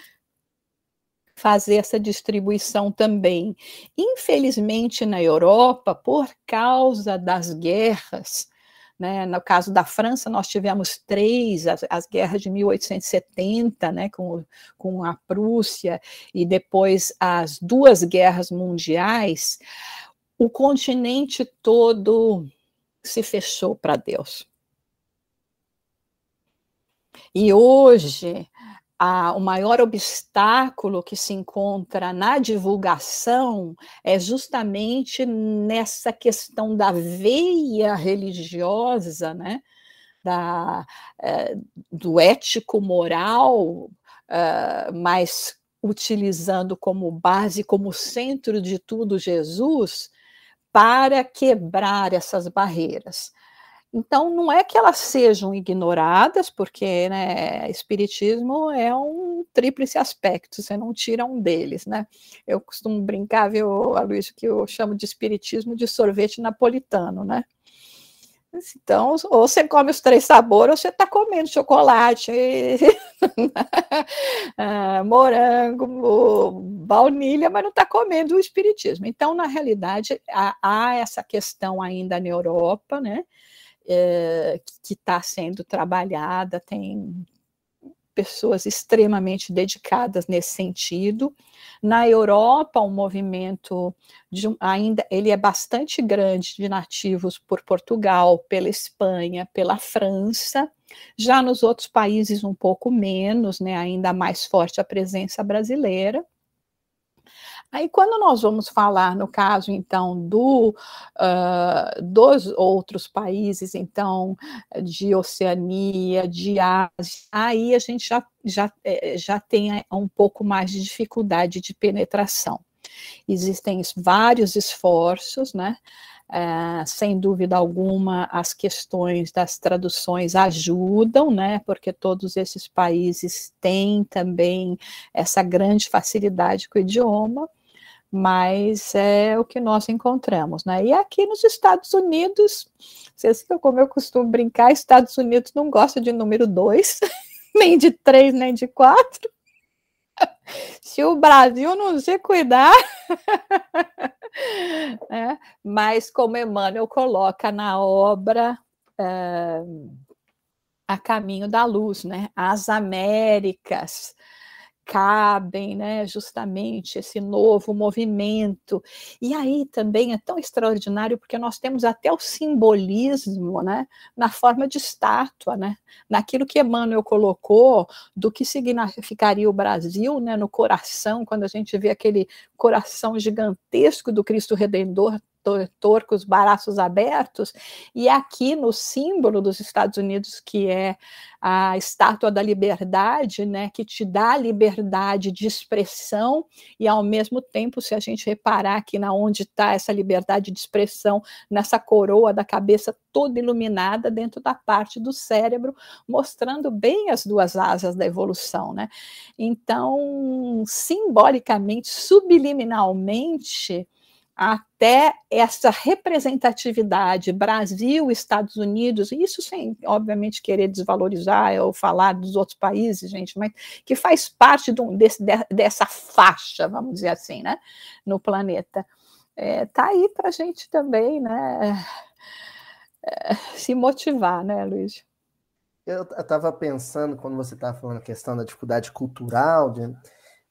fazer essa distribuição também. Infelizmente, na Europa, por causa das guerras, né, no caso da França, nós tivemos três, as, as guerras de 1870, né, com, com a Prússia, e depois as duas guerras mundiais, o continente todo se fechou para Deus. E hoje, a, o maior obstáculo que se encontra na divulgação é justamente nessa questão da veia religiosa, né? Da, é, do ético-moral, é, mas utilizando como base, como centro de tudo Jesus, para quebrar essas barreiras. Então, não é que elas sejam ignoradas, porque né, espiritismo é um tríplice aspecto, você não tira um deles, né? Eu costumo brincar, viu, Aloysio, que eu chamo de espiritismo de sorvete napolitano, né? Então, ou você come os três sabores, ou você está comendo chocolate, ah, morango, baunilha, mas não está comendo o espiritismo. Então, na realidade, há, há essa questão ainda na Europa, né? é, que está sendo trabalhada, tem pessoas extremamente dedicadas nesse sentido. Na Europa, o movimento de, ainda ele é bastante grande de nativos por Portugal, pela Espanha, pela França. Já nos outros países um pouco menos, né, ainda mais forte a presença brasileira. Aí, quando nós vamos falar, no caso, então, do, uh, dos outros países, então, de Oceania, de Ásia, aí a gente já, já, eh, já tem um pouco mais de dificuldade de penetração. Existem vários esforços, né? Uh, sem dúvida alguma, as questões das traduções ajudam, né? Porque todos esses países têm também essa grande facilidade com o idioma mas é o que nós encontramos, né? E aqui nos Estados Unidos, vocês como eu costumo brincar, Estados Unidos não gosta de número dois, nem de três, nem de quatro. Se o Brasil não se cuidar, né? mas como Emmanuel coloca na obra, é, a caminho da luz, né? As Américas cabem, né, justamente esse novo movimento. E aí também é tão extraordinário porque nós temos até o simbolismo, né, na forma de estátua, né, naquilo que Emmanuel colocou do que significaria o Brasil, né, no coração, quando a gente vê aquele coração gigantesco do Cristo Redentor torto com os braços abertos, e aqui no símbolo dos Estados Unidos, que é a estátua da liberdade, né, que te dá liberdade de expressão, e ao mesmo tempo, se a gente reparar aqui na onde está essa liberdade de expressão, nessa coroa da cabeça toda iluminada dentro da parte do cérebro, mostrando bem as duas asas da evolução, né? Então, simbolicamente, subliminalmente, até essa representatividade Brasil, Estados Unidos, isso sem, obviamente, querer desvalorizar ou falar dos outros países, gente, mas que faz parte de um, desse, de, dessa faixa, vamos dizer assim, né, no planeta. É, tá aí para a gente também, né, é, se motivar, né, Luiz? Eu estava pensando, quando você estava falando a questão da dificuldade cultural, de,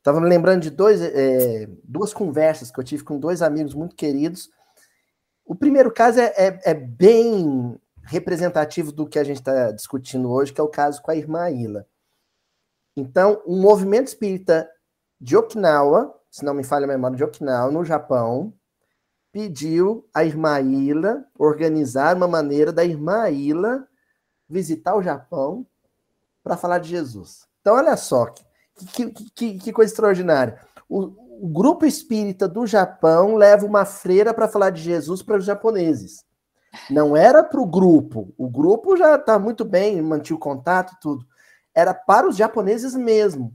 Estava me lembrando de dois, é, duas conversas que eu tive com dois amigos muito queridos. O primeiro caso é, é, é bem representativo do que a gente está discutindo hoje, que é o caso com a irmã Ila. Então, o um movimento espírita de Okinawa, se não me falha a memória, de Okinawa, no Japão, pediu a irmã Ila organizar uma maneira da irmã Ila visitar o Japão para falar de Jesus. Então, olha só, que, que, que coisa extraordinária. O, o, grupo espírita do Japão leva uma freira para falar de Jesus para os japoneses. Não era para o grupo. O grupo já está muito bem, mantinha o contato tudo. Era para os japoneses mesmo.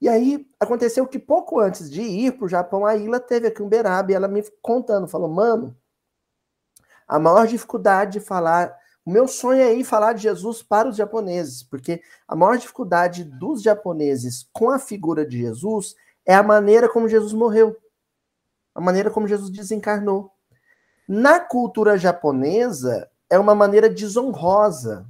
E aí aconteceu que pouco antes de ir para o Japão, a Ila teve aqui um Beraba e ela me contando, falou, mano, a maior dificuldade de falar o meu sonho é ir falar de Jesus para os japoneses, porque a maior dificuldade dos japoneses com a figura de Jesus é a maneira como Jesus morreu, a maneira como Jesus desencarnou. Na cultura japonesa, é uma maneira desonrosa.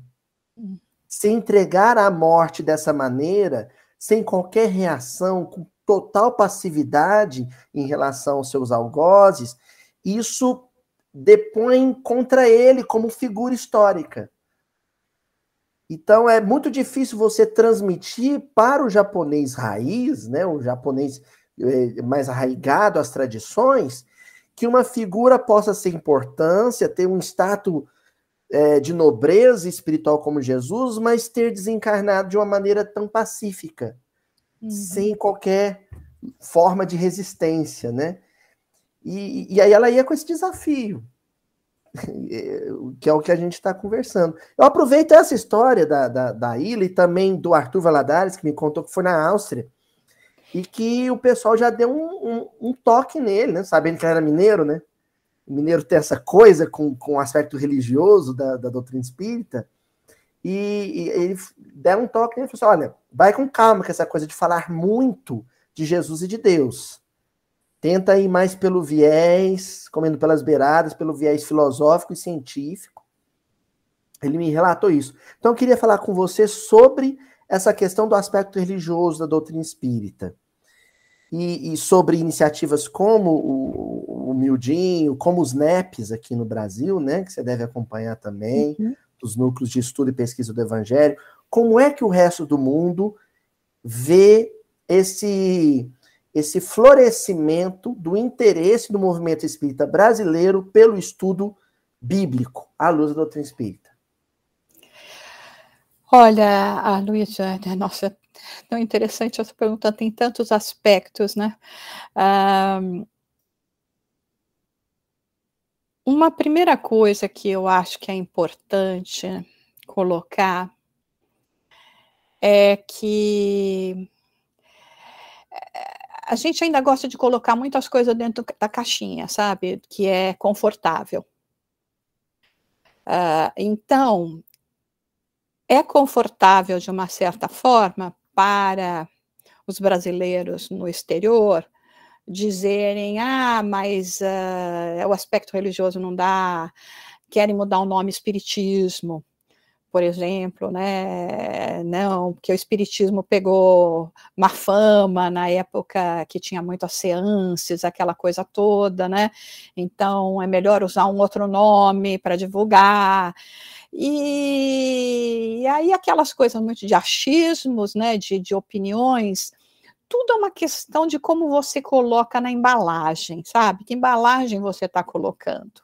Se entregar à morte dessa maneira, sem qualquer reação, com total passividade em relação aos seus algozes, isso depõem contra ele como figura histórica. Então é muito difícil você transmitir para o japonês raiz, né, o japonês é, mais arraigado às tradições, que uma figura possa ser importância, ter um status é, de nobreza espiritual como Jesus, mas ter desencarnado de uma maneira tão pacífica, uhum. sem qualquer forma de resistência, né? E, e aí ela ia com esse desafio, que é o que a gente está conversando. Eu aproveito essa história da, da, da ilha e também do Arthur Valadares, que me contou que foi na Áustria, e que o pessoal já deu um, um, um toque nele, né? Sabendo que ele era mineiro, né? O mineiro tem essa coisa com, com o aspecto religioso da, da doutrina espírita. E, e ele deram um toque nele e falou assim: olha, vai com calma com essa coisa de falar muito de Jesus e de Deus Tenta ir mais pelo viés, comendo pelas beiradas, pelo viés filosófico e científico. Ele me relatou isso. Então, eu queria falar com você sobre essa questão do aspecto religioso da doutrina espírita. E, e sobre iniciativas como o, o Mildinho, como os NEPs aqui no Brasil, né, que você deve acompanhar também, uhum. os núcleos de estudo e pesquisa do Evangelho. Como é que o resto do mundo vê esse esse florescimento do interesse do movimento espírita brasileiro pelo estudo bíblico à luz da doutrina espírita? Olha, a Luísa, né, nossa, tão interessante essa pergunta, tem tantos aspectos, né? Um, uma primeira coisa que eu acho que é importante colocar é que a gente ainda gosta de colocar muitas coisas dentro da caixinha, sabe? Que é confortável. Uh, então, é confortável de uma certa forma para os brasileiros no exterior dizerem: ah, mas uh, o aspecto religioso não dá, querem mudar o nome espiritismo, por exemplo, né? Não, porque o espiritismo pegou uma fama na época que tinha muito as seances, aquela coisa toda, né? Então é melhor usar um outro nome para divulgar. E, e, aí aquelas coisas muito de achismos, né? De, de opiniões tudo é uma questão de como você coloca na embalagem, sabe? Que embalagem você está colocando.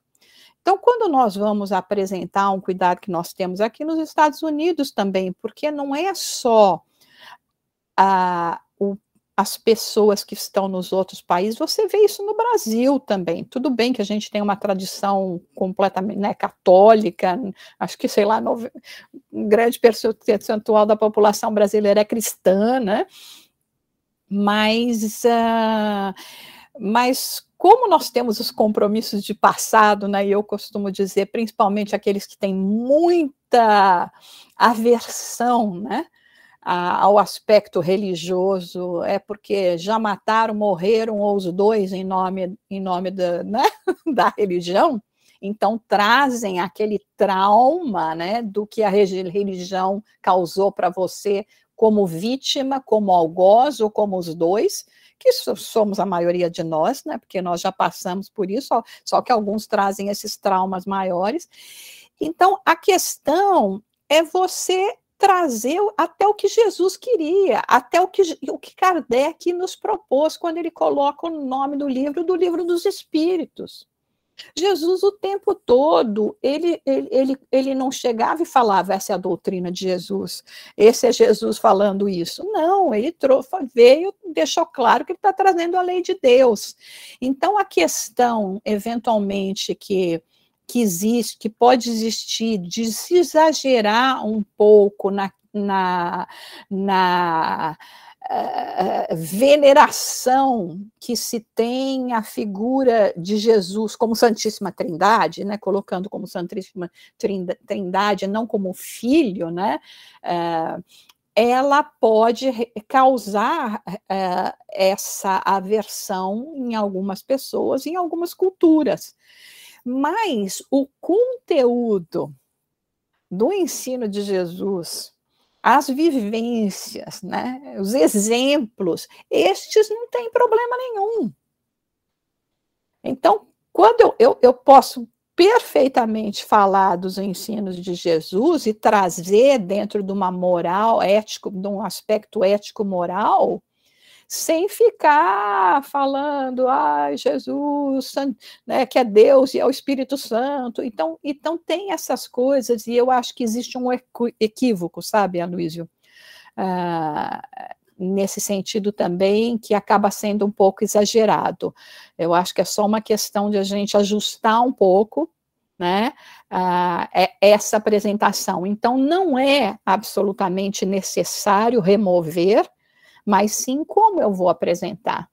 Então, quando nós vamos apresentar um cuidado que nós temos aqui nos Estados Unidos também, porque não é só a, o, as pessoas que estão nos outros países, você vê isso no Brasil também. Tudo bem que a gente tem uma tradição completamente né, católica, acho que, sei lá, um grande percentual da população brasileira é cristã, né? Mas. Uh, mas como nós temos os compromissos de passado, né, e eu costumo dizer, principalmente aqueles que têm muita aversão, né, ao aspecto religioso, é porque já mataram, morreram ou os dois em nome, em nome da, né, da religião, então trazem aquele trauma, né, do que a religião causou para você como vítima, como algoz ou como os dois, que somos a maioria de nós, né? Porque nós já passamos por isso, só, que alguns trazem esses traumas maiores. Então, a questão é você trazer até o que Jesus queria, até o que, o que Kardec nos propôs quando ele coloca o nome do livro do livro dos Espíritos. Jesus, o tempo todo, ele, ele, ele, ele não chegava e falava: essa é a doutrina de Jesus, esse é Jesus falando isso. Não, ele trouxe, veio, deixou claro que ele está trazendo a lei de Deus. Então, a questão, eventualmente, que que existe, que pode existir, de se exagerar um pouco na, na, na veneração que se tem à figura de Jesus como Santíssima Trindade, né, colocando como Santíssima Trindade, não como filho, né, uh, ela pode causar uh, essa aversão em algumas pessoas, em algumas culturas. Mas o conteúdo do ensino de Jesus as vivências, né, os exemplos, estes não têm problema nenhum. Então, quando eu, eu, eu posso perfeitamente falar dos ensinos de Jesus e trazer dentro de uma moral ético, de um aspecto ético-moral, sem ficar falando, ai, ah, Jesus, né, que é Deus e é o Espírito Santo. Então, então tem essas coisas, e eu acho que existe um equívoco, sabe, Aloysio? Ah, nesse sentido também, que acaba sendo um pouco exagerado. Eu acho que é só uma questão de a gente ajustar um pouco, né, uh, essa apresentação. Então, não é absolutamente necessário remover mas sim como eu vou apresentar.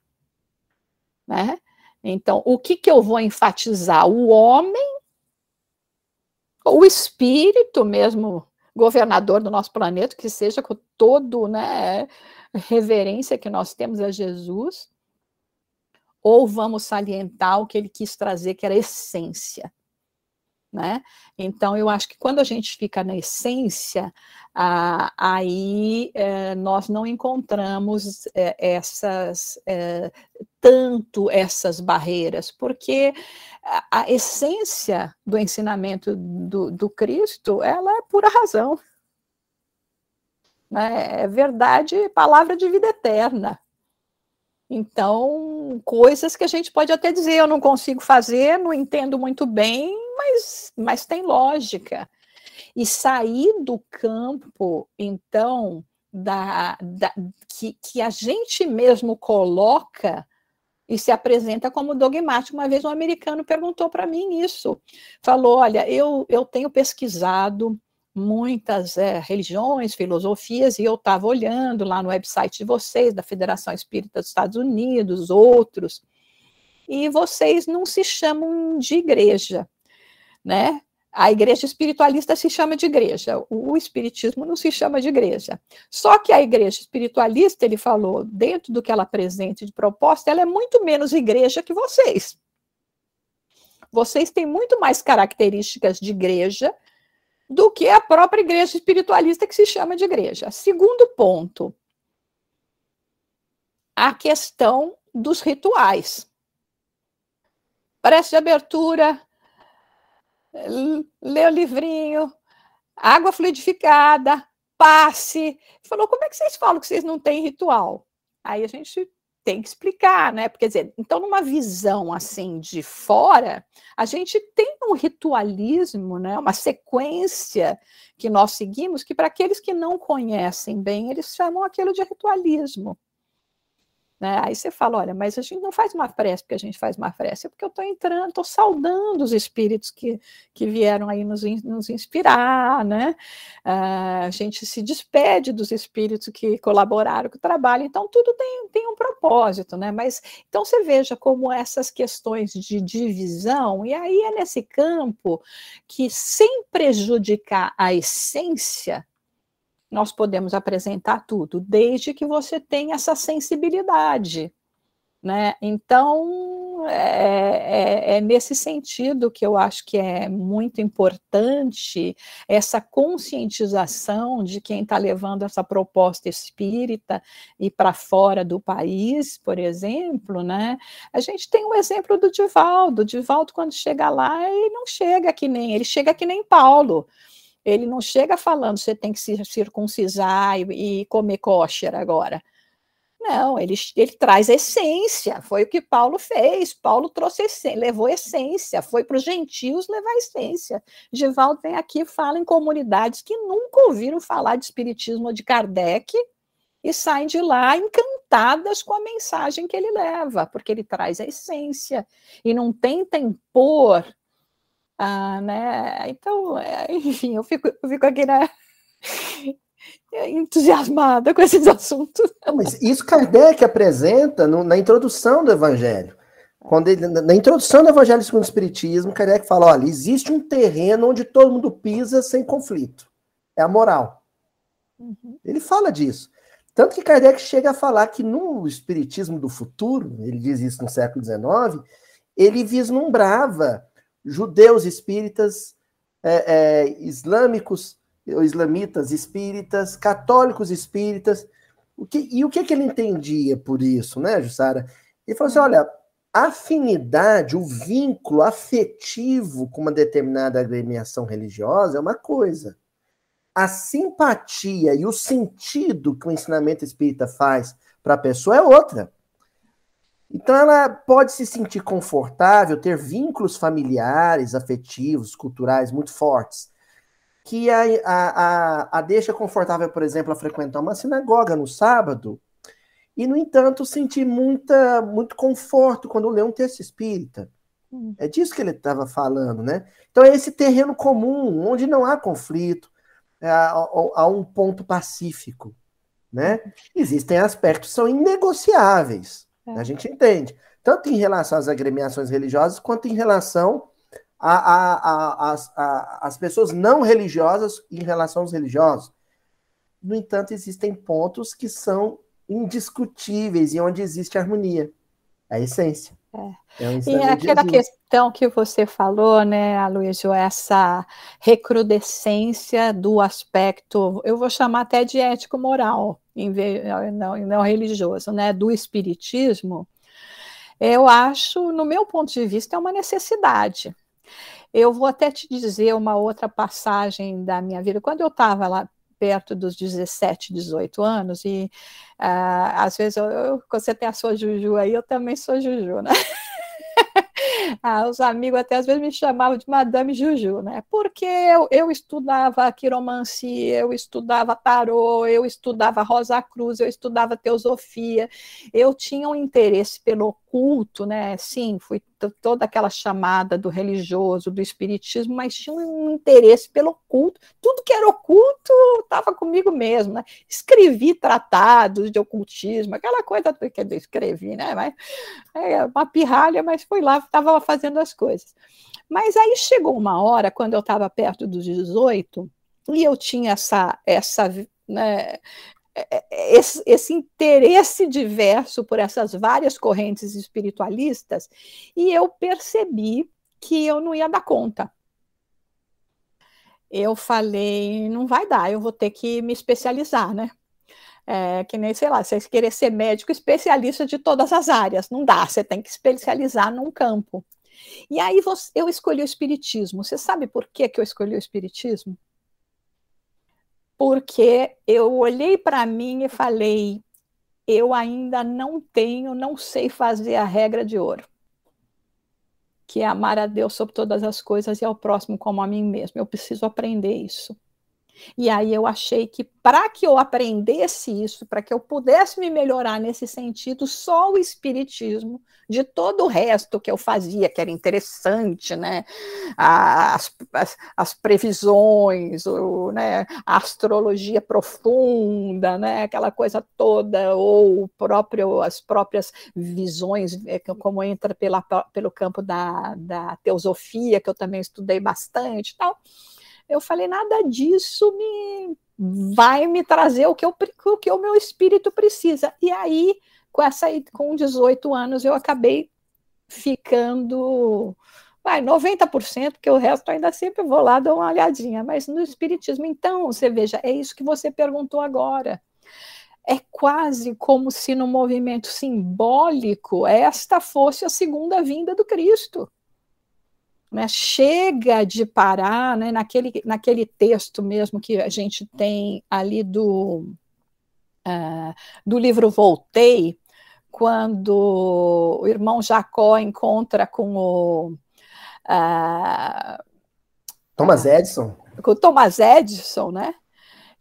Né? Então, o que, que eu vou enfatizar? O homem, o espírito mesmo, governador do nosso planeta, que seja com todo, né, reverência que nós temos a Jesus, ou vamos salientar o que ele quis trazer, que era essência. Né? Então, eu acho que quando a gente fica na essência, ah, aí eh, nós não encontramos eh, essas eh, tanto essas barreiras, porque a, a essência do ensinamento do, do, Cristo, ela é pura razão. Né? É verdade, palavra de vida eterna. Então, coisas que a gente pode até dizer, eu não consigo fazer, não entendo muito bem, mas, mas tem lógica. E sair do campo, então, da, da que, que a gente mesmo coloca e se apresenta como dogmático. Uma vez um americano perguntou para mim isso. Falou: Olha, eu, eu tenho pesquisado muitas é, religiões, filosofias, e eu estava olhando lá no website de vocês, da Federação Espírita dos Estados Unidos, outros, e vocês não se chamam de igreja, né? A igreja espiritualista se chama de igreja, o espiritismo não se chama de igreja. Só que a igreja espiritualista, ele falou, dentro do que ela apresenta de proposta, ela é muito menos igreja que vocês. Vocês têm muito mais características de igreja do que a própria igreja espiritualista que se chama de igreja. Segundo ponto, a questão dos rituais. Prece de abertura, lê o livrinho, água fluidificada, passe. Falou, como é que vocês falam que vocês não têm ritual? Aí a gente tem que explicar, né? Porque, quer dizer, então, numa visão assim de fora, a gente tem um ritualismo, né? Uma sequência que nós seguimos, que para aqueles que não conhecem bem, eles chamam aquilo de ritualismo. Né? Aí você fala, olha, mas a gente não faz uma prece porque a gente faz uma prece, é porque eu estou entrando, estou saudando os espíritos que, que vieram aí nos, nos inspirar, né? Uh, a gente se despede dos espíritos que colaboraram com o trabalho, então tudo tem, tem um propósito, né? Mas então você veja como essas questões de divisão, e aí é nesse campo que, sem prejudicar a essência, nós podemos apresentar tudo, desde que você tenha essa sensibilidade. Né? Então, é, é, é, nesse sentido que eu acho que é muito importante essa conscientização de quem está levando essa proposta espírita e para fora do país, por exemplo. Né? A gente tem o um exemplo do Divaldo. O Divaldo, quando chega lá, ele não chega que nem, ele chega que nem Paulo ele não chega falando você tem que se circuncisar e, e comer kosher agora. Não, ele, ele traz essência, foi o que Paulo fez. Paulo trouxe essência, levou essência, foi para os gentios levar essência. Givaldo vem aqui fala em comunidades que nunca ouviram falar de espiritismo de Kardec e saem de lá encantadas com a mensagem que ele leva, porque ele traz a essência e não tenta impor ah, né? Então, é, enfim, eu fico, eu fico aqui né, entusiasmada com esses assuntos. Não, mas isso Kardec apresenta no, na introdução do Evangelho. Quando ele, na introdução do Evangelho segundo o Espiritismo, Kardec fala: olha, existe um terreno onde todo mundo pisa sem conflito. É a moral. Uhum. Ele fala disso. Tanto que Kardec chega a falar que no Espiritismo do futuro, ele diz isso no século XIX, ele vislumbrava judeus espíritas, é, é, islâmicos, islamitas espíritas, católicos espíritas. O que, e o que, que ele entendia por isso, né, Jussara? Ele falou assim: olha, a afinidade, o vínculo afetivo com uma determinada agremiação religiosa é uma coisa. A simpatia e o sentido que o ensinamento espírita faz para a pessoa é outra. Então ela pode se sentir confortável, ter vínculos familiares, afetivos, culturais muito fortes, que a, a, a, deixa confortável, por exemplo, a frequentar uma sinagoga no sábado, e, no entanto, sentir muita, muito conforto quando lê um texto espírita. Hum. É disso que ele estava falando, né? Então é esse terreno comum, onde não há conflito, é, há, há um ponto pacífico, né? Uhum. Existem aspectos que são inegociáveis, é. A gente entende. Tanto em relação às agremiações religiosas, quanto em relação às pessoas não religiosas em relação aos religiosos. No entanto, existem pontos que são indiscutíveis e onde existe harmonia. A essência. É. É um e aquela questão que você falou, né, Aloysio, essa recrudescência do aspecto, eu vou chamar até de ético-moral, não, não religioso, né, do espiritismo, eu acho, no meu ponto de vista, é uma necessidade. Eu vou até te dizer uma outra passagem da minha vida. Quando eu estava lá perto dos 17, 18 anos, e uh, às vezes eu, eu, você tem a sua Juju aí, eu também sou Juju, né? ah, os amigos até às vezes me chamavam de Madame Juju, né? Porque eu, eu estudava quiromancia, eu estudava tarô, eu estudava Rosa Cruz, eu estudava teosofia, eu tinha um interesse pelo culto, né? Sim, fui toda aquela chamada do religioso, do espiritismo, mas tinha um interesse pelo culto. Tudo que era oculto estava comigo mesmo, né? Escrevi tratados de ocultismo, aquela coisa que eu escrevi, né? Mas, é uma pirralha, mas fui lá, estava fazendo as coisas. Mas aí chegou uma hora, quando eu estava perto dos 18, e eu tinha essa, essa né, esse, esse, interesse diverso por essas várias correntes espiritualistas, e eu percebi que eu não ia dar conta. eu falei, não vai dar, eu vou ter que me especializar, né? É, que nem, sei lá, você querer ser médico especialista de todas as áreas, não dá, você tem que especializar num campo. E aí eu escolhi o espiritismo. Você sabe por que, que eu escolhi o espiritismo? Porque eu olhei para mim e falei, eu ainda não tenho, não sei fazer a regra de ouro que é amar a Deus sobre todas as coisas e ao próximo como a mim mesmo. Eu preciso aprender isso. E aí eu achei que para que eu aprendesse isso, para que eu pudesse me melhorar nesse sentido, só o espiritismo, de todo o resto que eu fazia, que era interessante, né? As, as, as previsões, o, né? a astrologia profunda, né? aquela coisa toda, ou próprio, as próprias visões, é, como entra pela, pelo campo da, da teosofia, que eu também estudei bastante tal eu falei, nada disso me vai me trazer o que, eu, o que o meu espírito precisa. E aí, com essa com 18 anos, eu acabei ficando vai 90%, porque o resto ainda sempre vou lá dar uma olhadinha, mas no espiritismo, então, você veja, é isso que você perguntou agora. É quase como se no movimento simbólico esta fosse a segunda vinda do Cristo né, chega de parar né, naquele, naquele texto mesmo que a gente tem ali do, uh, do livro Voltei, quando o irmão Jacó encontra com o. Uh, Thomas Edison. Com o Thomas Edison, né?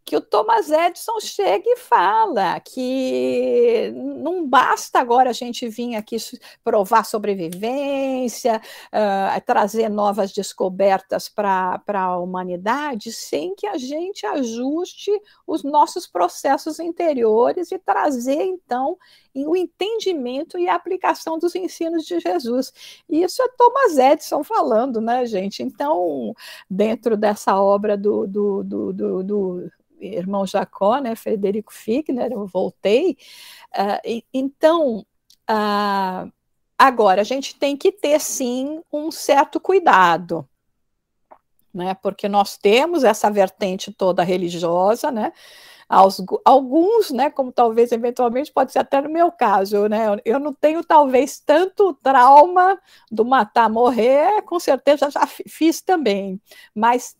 Que o Thomas Edison chega e fala que não basta agora a gente vir aqui provar sobrevivência, uh, trazer novas descobertas para a humanidade, sem que a gente ajuste os nossos processos interiores e trazer, então, o entendimento e a aplicação dos ensinos de Jesus. E isso é Thomas Edison falando, né, gente? Então, dentro dessa obra do, do, do, do, do irmão Jacó, né, Frederico Figner, eu voltei. Uh, então, uh, agora, a gente tem que ter, sim, um certo cuidado, né, porque nós temos essa vertente toda religiosa, né, aos, alguns, né, como talvez eventualmente pode ser até no meu caso, né, eu não tenho talvez tanto trauma do matar morrer, com certeza já fiz também, mas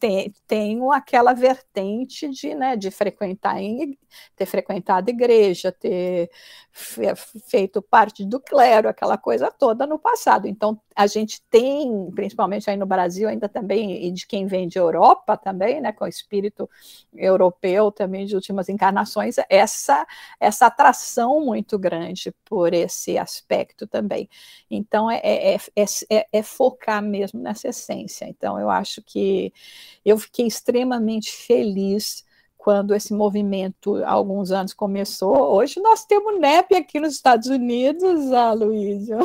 tenho aquela vertente de, né, de frequentar em, ter frequentado igreja, ter feito parte do clero, aquela coisa toda no passado. Então a gente tem, principalmente aí no Brasil, ainda também, e de quem vem de Europa também, né, com o espírito europeu também de últimas encarnações, essa, essa atração muito grande por esse aspecto também. Então, é, é, é, é, focar mesmo nessa essência. Então, eu acho que eu fiquei extremamente feliz quando esse movimento há alguns anos começou. Hoje nós temos NEP aqui nos Estados Unidos, a Luísa,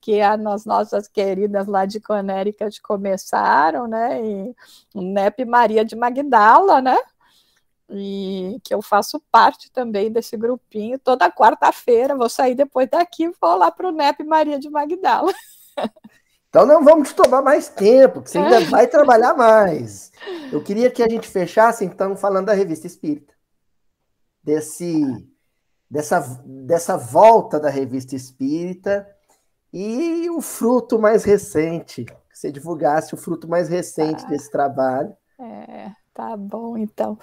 que as nossas queridas lá de Connecticut começaram, né? E o NEP Maria de Magdala, né? E que eu faço parte também desse grupinho. Toda quarta-feira vou sair depois daqui e vou lá para o NEP Maria de Magdala. Então não vamos tomar mais tempo, que você ainda vai trabalhar mais. Eu queria que a gente fechasse, então, falando da revista Espírita. Desse, dessa, dessa volta da revista Espírita e o fruto mais recente. Que você divulgasse o fruto mais recente ah, desse trabalho. É, tá bom, então.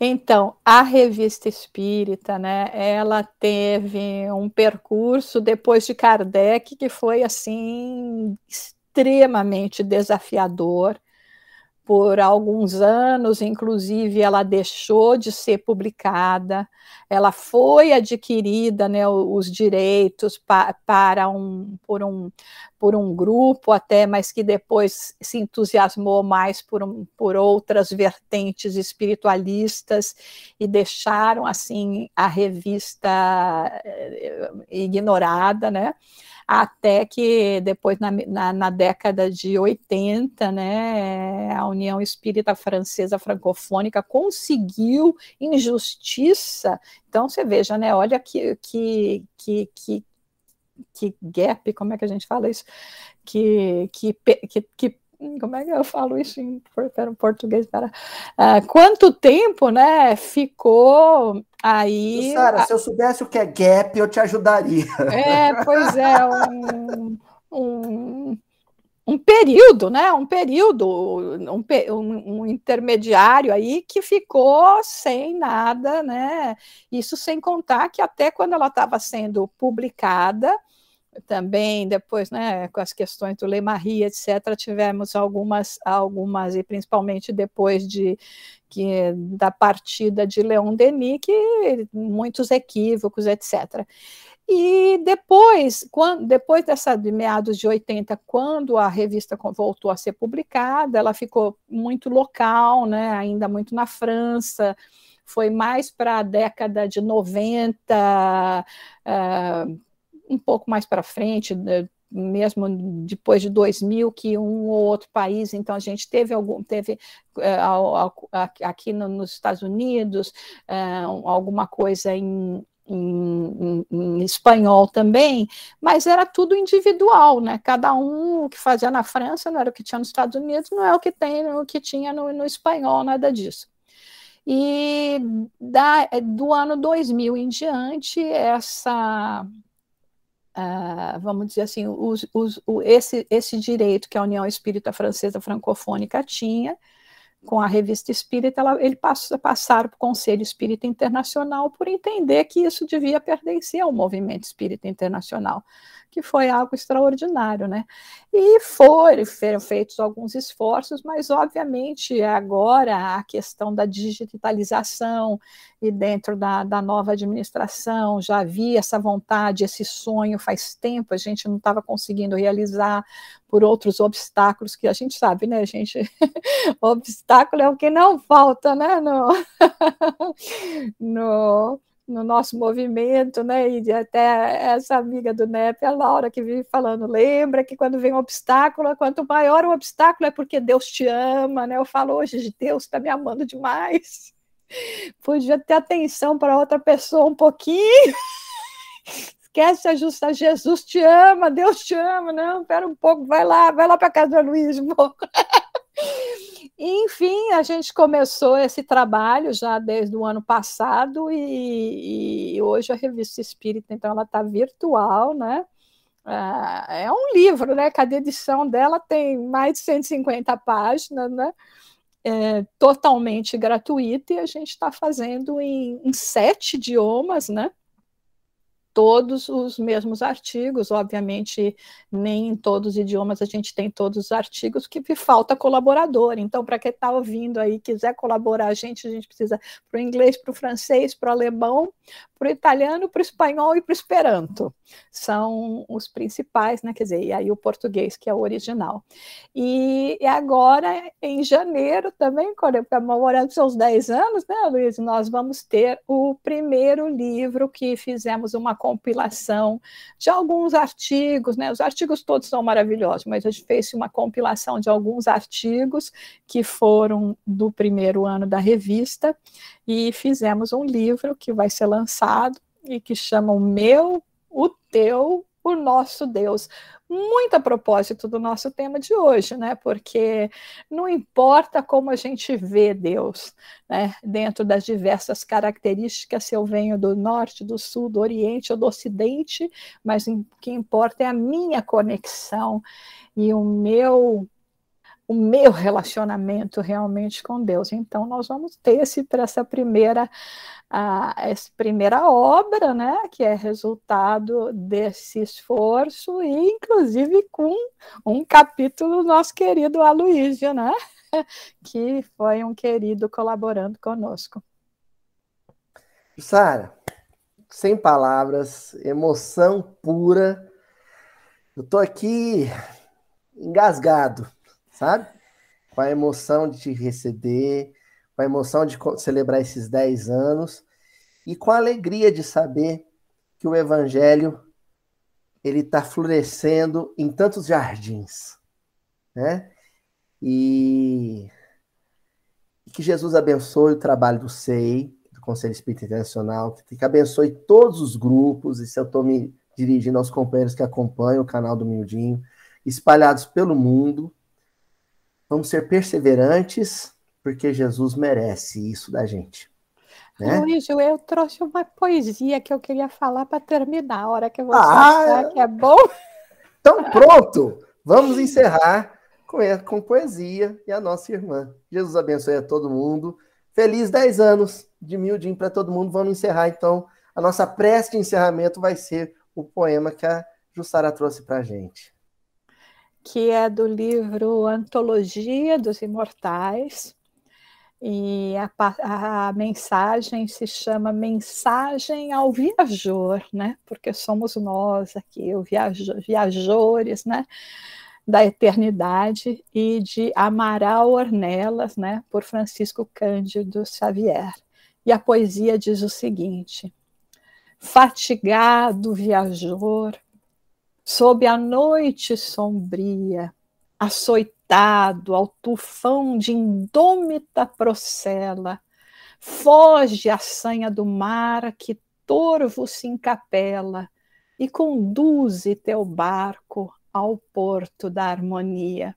Então, a revista Espírita, né, ela teve um percurso depois de Kardec que foi, assim, extremamente desafiador por alguns anos, inclusive ela deixou de ser publicada, ela foi adquirida, né, os direitos pa, para um por, um por um grupo até, mas que depois se entusiasmou mais por, um, por outras vertentes espiritualistas e deixaram assim a revista eh, ignorada, né? Até que depois, na, na, na, década de 80, né, a União Espírita Francesa Francofônica conseguiu, em justiça, então você veja, né, olha que, que, que, que, que gap, como é que a gente fala isso? Que, que, que, que como é que eu falo isso em, português? Para, uh, quanto tempo, né, ficou aí... Sara, se eu soubesse o que é gap, eu te ajudaria. É, pois é, um, um, um período, né, um período, um, um, um intermediário aí que ficou sem nada, né, isso sem contar que até quando ela estava sendo publicada, também depois, né, com as questões do Le Marie, etc., tivemos algumas, algumas e principalmente depois de que da partida de Leon Denis, que muitos equívocos, etc. E depois, quando, depois dessa de meados de 80, quando a revista voltou a ser publicada, ela ficou muito local, né, ainda muito na França, foi mais para a década de 90, uh, um pouco mais para frente, né, mesmo depois de 2000, que um ou outro país, então a gente teve algum, teve é, aqui nos Estados Unidos é, alguma coisa em, em, em, em, espanhol também, mas era tudo individual, né? Cada um o que fazia na França não era o que tinha nos Estados Unidos, não é o que tem, o que tinha no, no espanhol, nada disso. E da, do ano 2000 em diante, essa Uh, vamos dizer assim, os, os, o, esse, esse direito que a União Espírita Francesa Francofônica tinha, com a revista Espírita, ela, ele passou, passaram para o Conselho Espírita Internacional por entender que isso devia pertencer ao movimento espírita internacional que foi algo extraordinário, né? E foram, foram feitos alguns esforços, mas obviamente agora a questão da digitalização e dentro da, da nova administração já havia essa vontade, esse sonho faz tempo, a gente não estava conseguindo realizar por outros obstáculos que a gente sabe, né, gente? obstáculo é o que não falta, né? No, no no nosso movimento, né? E até essa amiga do NEP, a Laura, que vive falando, lembra que quando vem um obstáculo, quanto maior o obstáculo é porque Deus te ama, né? Eu falo hoje, Deus está me amando demais. Podia ter atenção para outra pessoa um pouquinho. Esquece a justa, Jesus te ama, Deus te ama, não, espera um pouco, vai lá, vai lá para casa do Luiz. Enfim, a gente começou esse trabalho já desde o ano passado e, e hoje a revista Espírita, então, ela está virtual, né? Ah, é um livro, né? Cada edição dela tem mais de 150 páginas, né? É, totalmente gratuita e a gente está fazendo em, em sete idiomas, né? Todos os mesmos artigos, obviamente, nem em todos os idiomas a gente tem todos os artigos, que falta colaborador. Então, para quem está ouvindo aí, quiser colaborar a gente, a gente precisa para o inglês, para o francês, para o alemão, para o italiano, para o espanhol e para o esperanto. São os principais, né? Quer dizer, e aí o português, que é o original. E, e agora, em janeiro, também, comemorando seus 10 anos, né, Luiz? Nós vamos ter o primeiro livro que fizemos uma compilação de alguns artigos, né? Os artigos todos são maravilhosos, mas a gente fez uma compilação de alguns artigos que foram do primeiro ano da revista e fizemos um livro que vai ser lançado e que chama O Meu, o Teu, o Nosso Deus. Muito a propósito do nosso tema de hoje, né? Porque não importa como a gente vê Deus, né? Dentro das diversas características, se eu venho do norte, do sul, do oriente ou do ocidente, mas o que importa é a minha conexão e o meu o meu relacionamento realmente com Deus. Então, nós vamos ter esse essa primeira, a, essa primeira obra, né, que é resultado desse esforço, e inclusive com um capítulo do nosso querido Aloísio, né, que foi um querido colaborando conosco. Sara, sem palavras, emoção pura. Eu estou aqui engasgado sabe? Com a emoção de te receber, com a emoção de celebrar esses 10 anos e com a alegria de saber que o evangelho ele está florescendo em tantos jardins, né? E, e que Jesus abençoe o trabalho do SEI, do Conselho Espírita Internacional, que, que abençoe todos os grupos, e se eu estou me dirigindo aos companheiros que acompanham o canal do Mildinho, espalhados pelo mundo, vamos ser perseverantes, porque Jesus merece isso da gente. Né? Luiz, eu trouxe uma poesia que eu queria falar para terminar, a hora que você ah, achar que é bom. Então, pronto! Vamos encerrar com, com poesia e a nossa irmã. Jesus abençoe a todo mundo. Feliz 10 anos de Mildin para todo mundo. Vamos encerrar, então. A nossa prece de encerramento vai ser o poema que a Jussara trouxe para a gente. Que é do livro Antologia dos Imortais, e a, a, mensagem se chama Mensagem ao Viajor, né? Porque somos nós aqui, os viajores, né? Da eternidade e de Amaral Ornelas, né? Por Francisco Cândido Xavier. E a poesia diz o seguinte: Fatigado viajor, sob a noite sombria, açoitado ao tufão de indômita procela, foge a sanha do mar que torvo se encapela e conduze teu barco ao porto da harmonia.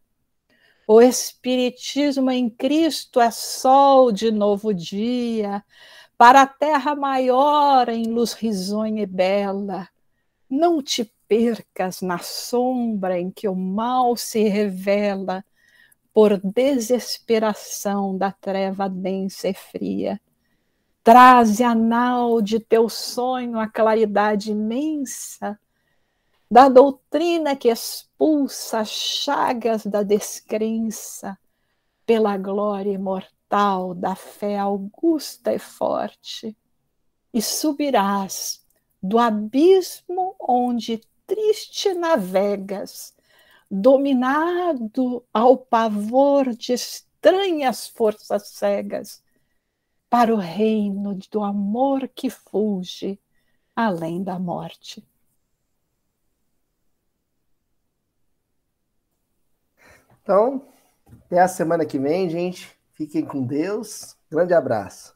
O Espiritismo em Cristo é sol de novo dia, para a terra maior em luz risonha e bela. Não te percas na sombra em que o mal se revela por desesperação da treva densa e fria. Traze a nau de teu sonho a claridade imensa da doutrina que expulsa as chagas da descrença pela glória imortal da fé augusta e forte. E subirás do abismo onde triste navegas, dominado ao pavor de estranhas forças cegas, para o reino do amor que fuge além da morte. Então, até a semana que vem, gente. Fiquem com Deus. Grande abraço.